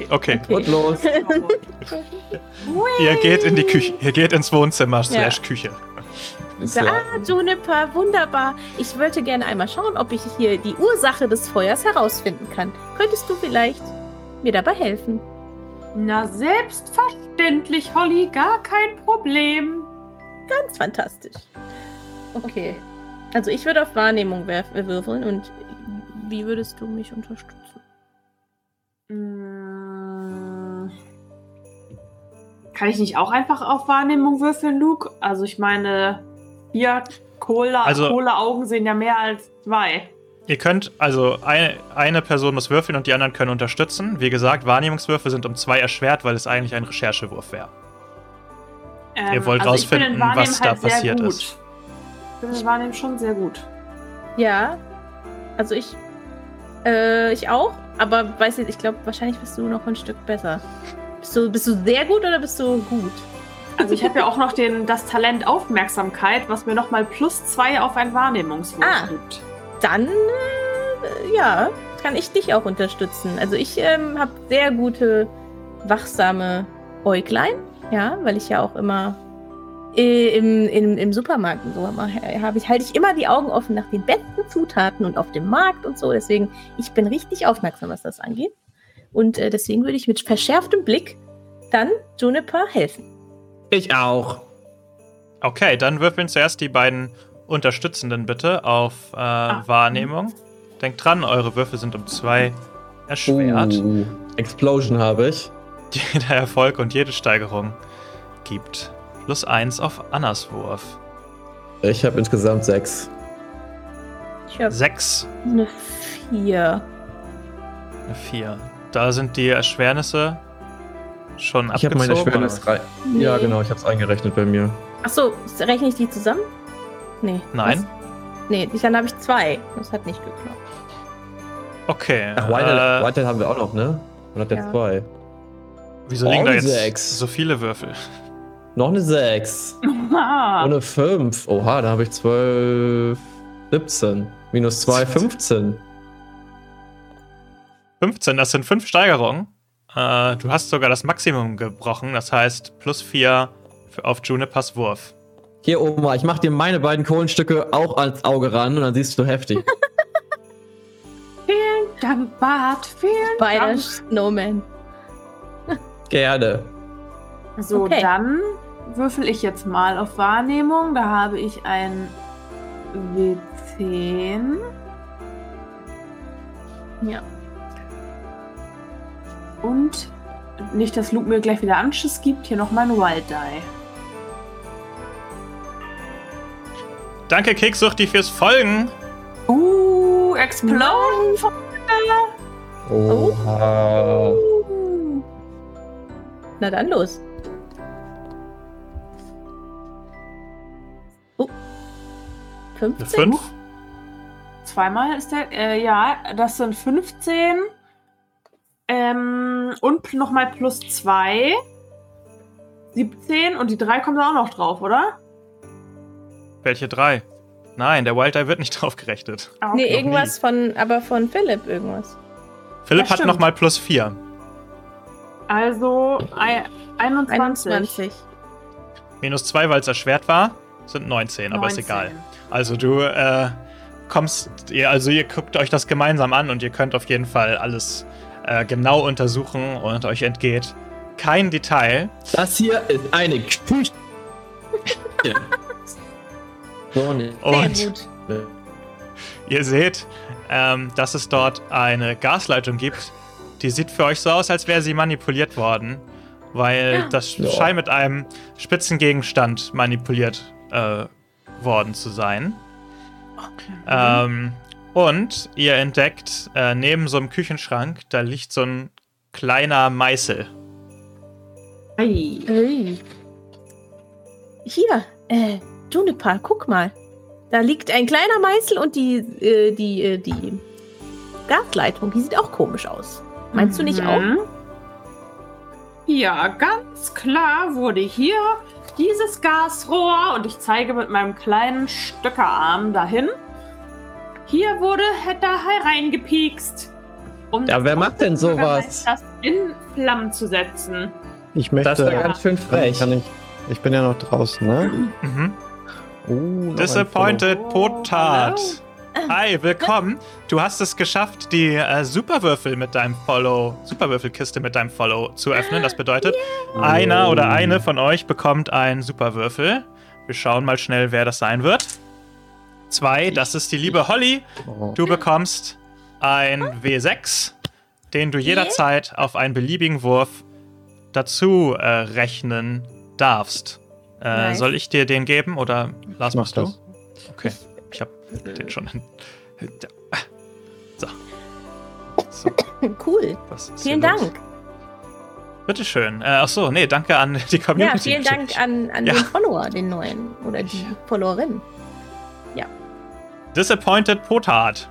Okay, Und los. <laughs> ihr geht in die Küche, ihr geht ins Wohnzimmer slash Küche. So. Ah, Juniper, wunderbar. Ich wollte gerne einmal schauen, ob ich hier die Ursache des Feuers herausfinden kann. Könntest du vielleicht mir dabei helfen? Na, selbstverständlich, Holly, gar kein Problem. Ganz fantastisch. Okay. Also ich würde auf Wahrnehmung würfeln und wie würdest du mich unterstützen? Mm. Kann ich nicht auch einfach auf Wahrnehmung würfeln, Luke? Also ich meine, vier Cola, Also- Cola-Augen sehen ja mehr als zwei. Ihr könnt, also eine, eine Person muss würfeln und die anderen können unterstützen. Wie gesagt, Wahrnehmungswürfe sind um zwei erschwert, weil es eigentlich ein Recherchewurf wäre. Ähm, Ihr wollt also rausfinden, was da halt passiert gut. ist. Ich bin in Wahrnehmen schon sehr gut. Ja. Also ich. Äh, ich auch, aber weiß nicht, ich glaube, wahrscheinlich bist du noch ein Stück besser. Bist du, bist du sehr gut oder bist du gut? Also ich habe ja auch noch den, das Talent Aufmerksamkeit, was mir nochmal plus zwei auf ein Wahrnehmungswurf Ah. gibt. Dann, äh, ja, kann ich dich auch unterstützen. Also ich ähm, habe sehr gute, wachsame Äuglein, ja, weil ich ja auch immer äh, im, im, im Supermarkt und so äh, habe ich, halte ich immer die Augen offen nach den besten Zutaten und auf dem Markt und so. Deswegen, ich bin richtig aufmerksam, was das angeht. Und äh, deswegen würde ich mit verschärftem Blick dann Juniper helfen. Ich auch. Okay, dann würfeln zuerst die beiden Unterstützenden bitte auf äh, Wahrnehmung. Denkt dran, eure Würfel sind um zwei erschwert. Uh, Explosion habe ich. <laughs> Jeder Erfolg und jede Steigerung gibt plus eins auf Annas Wurf. Ich habe insgesamt sechs. Ich habe Sechs, eine 4. eine vier. Da sind die Erschwernisse schon Ich habe meine abgezogen, Schwernis oder? rein. Ja, genau, ich habe es eingerechnet bei mir. Achso, rechne ich die zusammen? Nee. Nein. Was? Nee, dann habe ich zwei. Das hat nicht geklappt. Okay. Ach, Whitehead, äh, Whitehead haben wir auch noch, ne? Und hat der Ja. zwei. wieso liegen da Oh, jetzt sechs. so viele Würfel? Noch eine sechs. Ah, Und eine fünf. Oha, da habe ich zwölf. 17. Minus zwei, 15. 15, das sind fünf Steigerungen. Äh, du hast sogar das Maximum gebrochen, das heißt plus vier für- auf Junipers Wurf. Hier, Oma, ich mach dir meine beiden Kohlenstücke auch ans Auge ran und dann siehst du heftig. <laughs> vielen Dank, Bart. Vielen Beide Dank. Snowman. Gerne. So, Okay. dann würfel ich jetzt mal auf Wahrnehmung. Da habe ich ein W10. Ja. Und nicht, dass Luke mir gleich wieder Anschiss gibt, hier noch mein Wild Die. Danke, Keksuchti, fürs Folgen. Uh, Explosion! Oha. Na dann los. Oh. Eine 15? 5. Zweimal ist der, äh, ja, das sind 15. Ähm, und nochmal plus 2. 17 und die 3 kommt da auch noch drauf, oder? Welche drei? Nein, der Wild Eye wird nicht <laughs> drauf gerechnet. Ah, Nee, okay. irgendwas von, aber von Philipp irgendwas. Philipp Ja, hat nochmal plus vier. Also ei- 21. 21. Minus zwei, weil es erschwert war, sind 19, aber ist 19. egal. Also du äh, kommst, ihr, also ihr guckt euch das gemeinsam an und ihr könnt auf jeden Fall alles äh, genau untersuchen und euch entgeht kein Detail. Das hier ist eine Küche. so nicht. Und Sehr gut. ihr seht, ähm, dass es dort eine Gasleitung gibt. Die sieht für euch so aus, als wäre sie manipuliert worden, weil das Ja. scheint mit einem spitzen Gegenstand manipuliert äh, worden zu sein. Ähm, und ihr entdeckt äh, neben so einem Küchenschrank, da liegt so ein kleiner Meißel. Ei. Ui. Hier, äh, Juniper, guck mal. Da liegt ein kleiner Meißel und die, äh, die, äh, die Gasleitung, die sieht auch komisch aus. Meinst du nicht auch? Mhm. Ja, ganz klar wurde hier dieses Gasrohr und ich zeige mit meinem kleinen Stöckerarm dahin. Hier wurde da hereingepiekst. Um Ja, wer macht denn sowas? Das in Flammen zu setzen. Ich möchte. Das ist ja ganz schön frech. Kann ich, ich bin ja noch draußen, ne? Mhm. Uh, ein Disappointed. Potat. Oh, Hi, willkommen. Du hast es geschafft, die äh, Superwürfel mit deinem Follow, Superwürfelkiste mit deinem Follow zu öffnen. Das bedeutet, einer oder eine von euch bekommt einen Superwürfel. Wir schauen mal schnell, wer das sein wird. Zwei, das ist die liebe Holly. Follow. Du bekommst ein W6, den du jederzeit auf einen beliebigen Wurf dazu äh, rechnen darfst. Äh, Nice. Soll ich dir den geben oder Lars Mach machst du? das. Okay, ich habe den schon. So. so Cool. Vielen hier los? Dank. Bitteschön. Äh, achso, nee, danke an die Community. Ja, vielen Dank an, an Ja. den Follower, den neuen. Oder die Followerin. Disappointed Potat.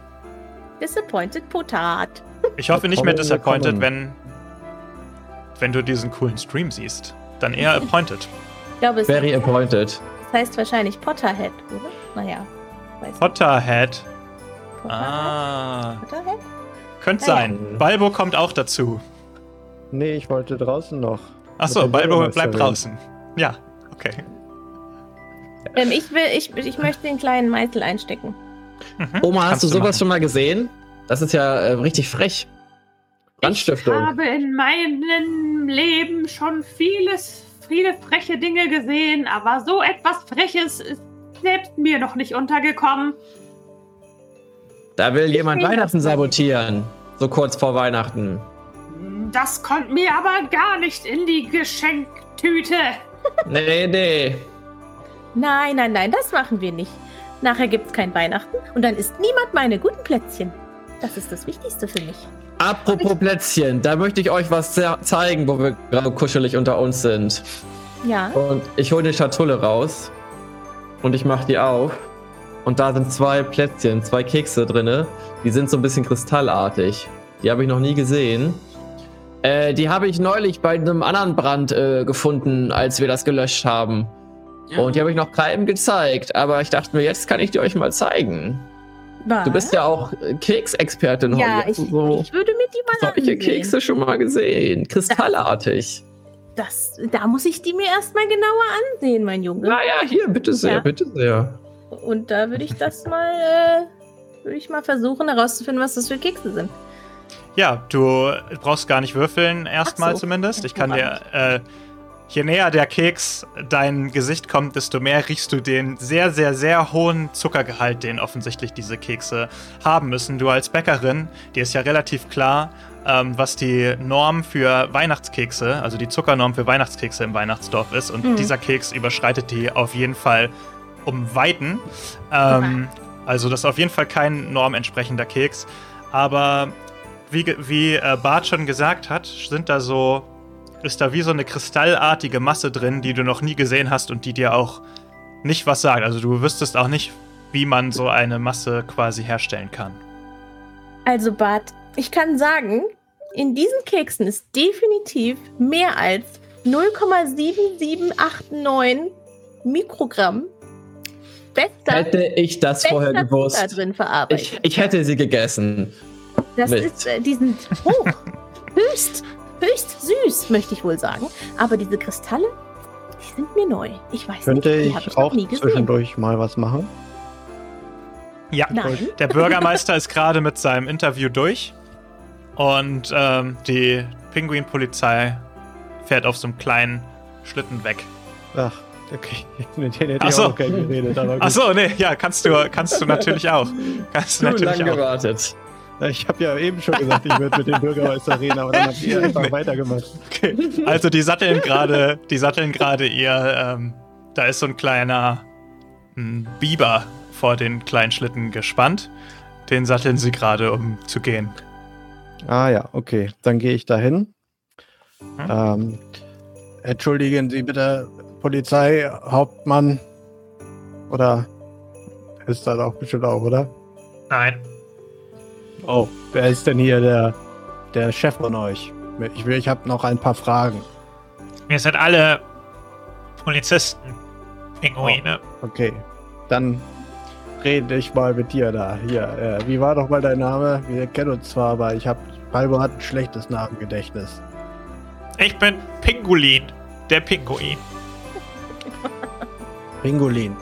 Disappointed Potat. Ich hoffe nicht mehr disappointed, wenn, wenn du diesen coolen Stream siehst. Dann eher appointed. Ich glaube, es Very appointed. das heißt wahrscheinlich Potterhead, oder? Naja. Potterhead. Potterhead? Ah, Potterhead? könnte Ah, ja. sein. Balbo kommt auch dazu. Nee, ich wollte draußen noch. Achso, Balbo bleibt draußen. Ja, okay. Ähm, ich, will, ich, ich möchte den kleinen Meißel einstecken. Mhm. Oma, hast Kannst du sowas machen. schon mal gesehen? Das ist ja äh, richtig frech. Ich Brandstiftung. habe in meinem Leben schon vieles, viele freche Dinge gesehen, aber so etwas Freches ist selbst mir noch nicht untergekommen. Da will jemand will Weihnachten sabotieren. So kurz vor Weihnachten. Das kommt mir aber gar nicht in die Geschenktüte. Nee, nee. Nein, nein, nein, das machen wir nicht. Nachher gibt's kein Weihnachten und dann isst niemand meine guten Plätzchen. Das ist das Wichtigste für mich. Apropos Plätzchen, da möchte ich euch was ze- zeigen, wo wir gerade kuschelig unter uns sind. Ja. Und ich hole die Schatulle raus und ich mache die auf. Und da sind zwei Plätzchen, zwei Kekse drinne. Die sind so ein bisschen kristallartig. Die habe ich noch nie gesehen. Äh, die habe ich neulich bei einem anderen Brand äh, gefunden, als wir das gelöscht haben. Und die habe ich noch keinem gezeigt. Aber ich dachte mir, jetzt kann ich die euch mal zeigen. Was? Du bist ja auch Keksexpertin Ja, ich, so ich würde mir die mal solche ansehen. Kekse schon mal gesehen. Kristallartig. Das, da muss ich die mir erstmal genauer ansehen, mein Junge. Naja, hier, bitte sehr, Ja. bitte sehr. Und da würde ich das mal, äh, würde ich mal versuchen herauszufinden, was das für Kekse sind. Ja, du brauchst gar nicht würfeln, erstmal so. zumindest. Ich kann dir, äh, je näher der Keks dein Gesicht kommt, desto mehr riechst du den sehr, sehr, sehr hohen Zuckergehalt, den offensichtlich diese Kekse haben müssen. Du als Bäckerin, dir ist ja relativ klar, ähm, was die Norm für Weihnachtskekse, also die Zuckernorm für Weihnachtskekse im Weihnachtsdorf ist. Und Mhm. dieser Keks überschreitet die auf jeden Fall um Weiten. Ähm, also das ist auf jeden Fall kein normentsprechender Keks. Aber wie, wie äh, Bart schon gesagt hat, sind da so, ist da wie so eine kristallartige Masse drin, die du noch nie gesehen hast und die dir auch nicht was sagt. Also du wüsstest auch nicht, wie man so eine Masse quasi herstellen kann. Also, Bart, ich kann sagen, in diesen Keksen ist definitiv mehr als 0,7789 Mikrogramm bester, Hätte ich das vorher gewusst. drin verarbeitet. Ich, ich hätte sie gegessen. Das ist, äh, die sind hoch, <laughs> höchst, höchst süß, möchte ich wohl sagen. Aber diese Kristalle, die sind mir neu. Ich weiß Könnte nicht, die habe ich ich noch auch nie gesehen. zwischendurch mal was machen? Ja, Nein. der Bürgermeister ist gerade mit seinem Interview durch und ähm, die Pinguinpolizei fährt auf so einem kleinen Schlitten weg. Ach, okay. <laughs> Mit denen hätte Ach so. auch geredet. Achso, nee, ja, kannst du, kannst du natürlich auch. Kannst du Zu natürlich lange auch. gewartet. Ich habe ja eben schon gesagt, ich würde mit dem Bürgermeister reden, aber dann habt ihr einfach weitergemacht. Okay. Also die satteln gerade, die satteln gerade ihr, ähm, da ist so ein kleiner mm, Biber vor den kleinen Schlitten gespannt. Den satteln sie gerade, um zu gehen. Ah ja, okay. Dann gehe ich dahin. Hm? Ähm, entschuldigen Sie bitte, Polizeihauptmann. Oder ist das auch bestimmt auch, oder? Nein. Oh, wer ist denn hier der, der Chef von euch? Ich, will- ich habe noch ein paar Fragen. Wir sind alle Polizisten. Pinguine. Okay, dann rede ich mal mit dir da. Hier, äh, wie war doch mal dein Name? Wir kennen uns zwar, aber ich habe Balbo hat ein schlechtes Namengedächtnis. Ich bin Pingulin, der Pinguin. Pingulin.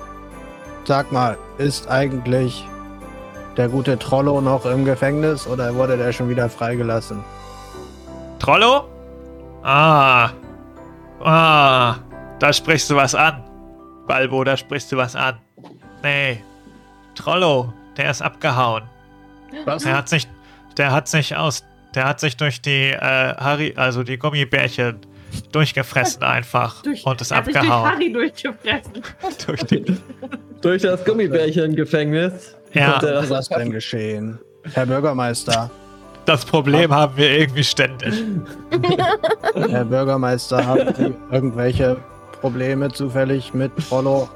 Sag mal, ist eigentlich der gute Trollo noch im Gefängnis oder wurde der schon wieder freigelassen? Trollo? Ah. Ah. Da sprichst du was an. Balbo, da sprichst du was an. Nee. Trollo, der ist abgehauen. Was? Der hat sich, der hat sich aus, der hat sich durch die äh, Harry, also die Gummibärchen durchgefressen einfach Durch, und ist sich durch abgehauen. Harry durchgefressen. <laughs> Durch die, Durch das Gummibärchen-Gefängnis. Ja. Was das ist denn geschehen? Herr Bürgermeister, das Problem haben wir irgendwie ständig. <laughs> Herr Bürgermeister, haben Sie irgendwelche Probleme zufällig mit Trollo?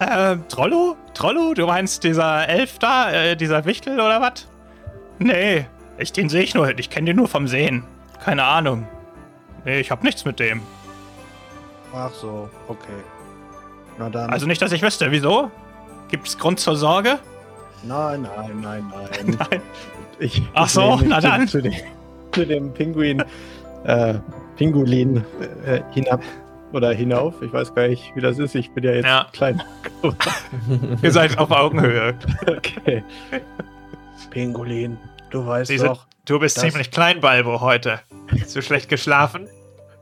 Ähm, Trollo? Trollo? Du meinst dieser Elf da, äh, dieser Wichtel oder was? Nee, ich, den sehe ich nur, ich kenne den nur vom Sehen. Keine Ahnung. Nee, ich hab nichts mit dem. Ach so, okay. Na dann. Also nicht, dass ich wüsste. Wieso? Gibt's Grund zur Sorge? nein, nein, nein, nein. <laughs> Nein. Ich, Ach so, na zu- dann. Zu dem, zu dem Pinguin. Äh, Pingulin äh, hinab oder hinauf. Ich weiß gar nicht, wie das ist. Ich bin ja jetzt Ja. klein. <laughs> Ihr seid auf Augenhöhe. <laughs> okay. Pingulin, du weißt Diese- doch, Du bist ziemlich klein, Balbo, heute. Hast du schlecht geschlafen?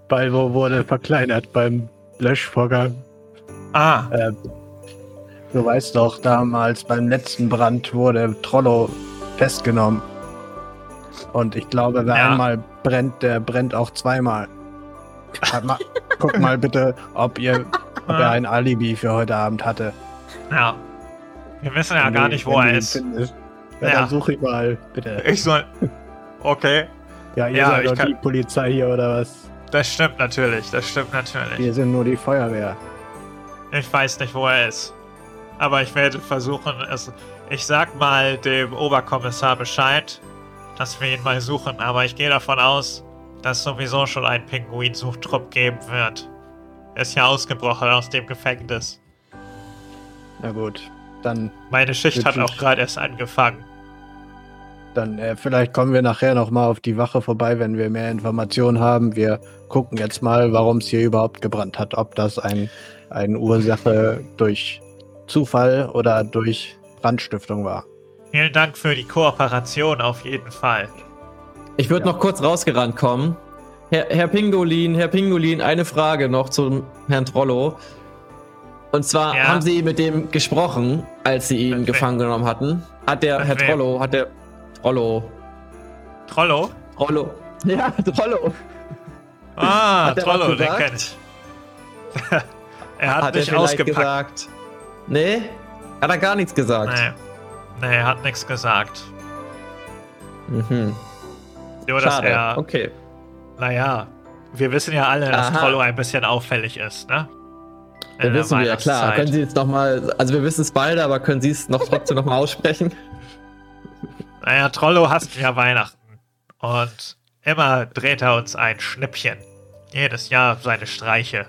Balbo wurde verkleinert beim Löschvorgang. Ah, Äh, du weißt doch, damals beim letzten Brand wurde Trollo festgenommen. Und ich glaube, wer Ja. einmal brennt, der brennt auch zweimal. Mal, guck mal bitte, ob ihr ob er ein Alibi für heute Abend hatte. ja. Wir wissen ja Wenn gar nicht, wo er ist. findest. Ja, Ja. dann such ihn mal, bitte. Ich soll. Okay, <laughs> Ja, ihr Ja, seid ich doch kann- die Polizei hier oder was? das stimmt natürlich. Das stimmt natürlich. Wir sind nur die Feuerwehr. Ich weiß nicht, wo er ist. Aber ich werde versuchen, es. Ich sag mal dem Oberkommissar Bescheid, dass wir ihn mal suchen. Aber ich gehe davon aus, dass sowieso schon ein Pinguinsuchtrupp geben wird. Er ist ja ausgebrochen aus dem Gefängnis. Na gut, dann, Meine Schicht hat auch gerade erst angefangen. Dann äh, vielleicht kommen wir nachher noch mal auf die Wache vorbei, wenn wir mehr Informationen haben. Wir gucken jetzt mal, warum es hier überhaupt gebrannt hat. Ob das ein, eine Ursache durch Zufall oder durch Brandstiftung war. Vielen Dank für die Kooperation auf jeden Fall. Ich würde Ja. noch kurz rausgerannt kommen. Herr, Herr Pingolin, Herr Pingolin, eine Frage noch zum Herrn Trollo. Und zwar Ja. haben Sie mit dem gesprochen, als Sie ihn Mit gefangen genommen hatten. Hat der Mit Herr? Trollo, hat der Trollo, Trollo? Trollo, <laughs> ja, Trollo. Ah, er Trollo, den kenn ich. <laughs> er hat, Hat er nicht vielleicht ausgepackt. gesagt? Nee? Hat er gar nichts gesagt? Nee. Nee, er hat nichts gesagt. Mhm. Nur, dass Schade. er. Okay. Naja, wir wissen ja alle, dass Aha. Trollo ein bisschen auffällig ist, ne? Ja, In der wissen wir ja klar. Können Sie jetzt noch mal, also wir wissen es beide, aber können Sie es noch trotzdem noch mal aussprechen? Naja, Trollo hasst ja Weihnachten. Und immer dreht er uns ein Schnippchen. Jedes Jahr seine Streiche.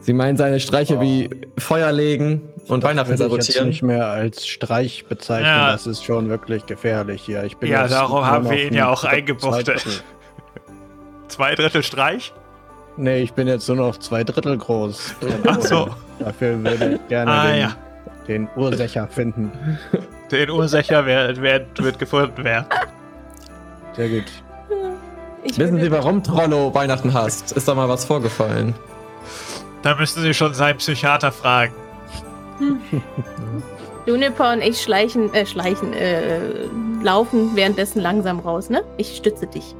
Sie meinen seine Streiche wie Feuer legen und Weihnachten ich jetzt sabotieren? nicht mehr als Streich bezeichnen. Ja. Das ist schon wirklich gefährlich hier. Ich bin Ja, darum haben wir ihn ja auch Zwei eingebuchtet. Drittel. <laughs> Zwei Drittel Streich? Nee, ich bin jetzt nur noch zwei Drittel groß. Ach so. Dafür würde ich gerne Ah, den, ja. den Ursacher finden. Den Ursacher wer, wer, wird gefunden werden. Sehr gut. Ich Wissen Sie, warum Trollo Weihnachten hasst? Ist da mal was vorgefallen? Da müssen Sie schon seinen Psychiater fragen. Juniper und ich schleichen, äh, schleichen, äh, laufen währenddessen langsam raus, ne? Ich stütze dich.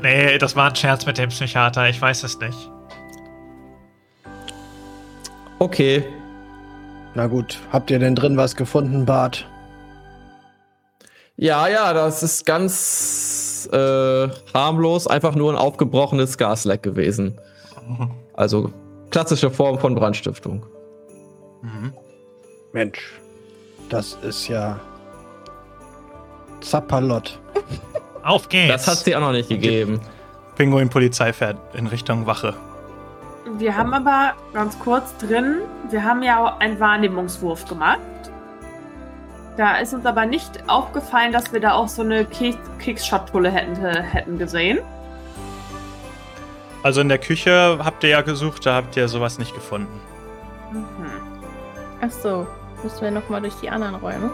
Nee, das war ein Scherz mit dem Psychiater, ich weiß es nicht. Okay. Na gut, habt ihr denn drin was gefunden, Bart? Ja, ja, das ist ganz äh, harmlos, einfach nur ein aufgebrochenes Gasleck gewesen. Also klassische Form von Brandstiftung. Mhm. Mensch, das ist ja Zappalott. Auf geht's! Das hat sie auch noch nicht gegeben. Pinguin-Polizei fährt in Richtung Wache. Wir haben aber ganz kurz drin, wir haben ja auch einen Wahrnehmungswurf gemacht. Da ist uns aber nicht aufgefallen, dass wir da auch so eine Keks Keksschatulle hätten, hätten gesehen. Also in der Küche habt ihr ja gesucht, da habt ihr sowas nicht gefunden. Mhm. Ach so, müssen wir nochmal durch die anderen Räume.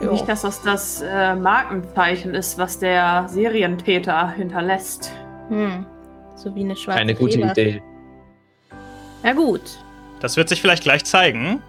Jo. Nicht, dass das das äh, Markenzeichen ist, was der Serientäter hinterlässt. Hm. So wie eine schwarze Keine gute Leber. Idee. Na gut. Das wird sich vielleicht gleich zeigen.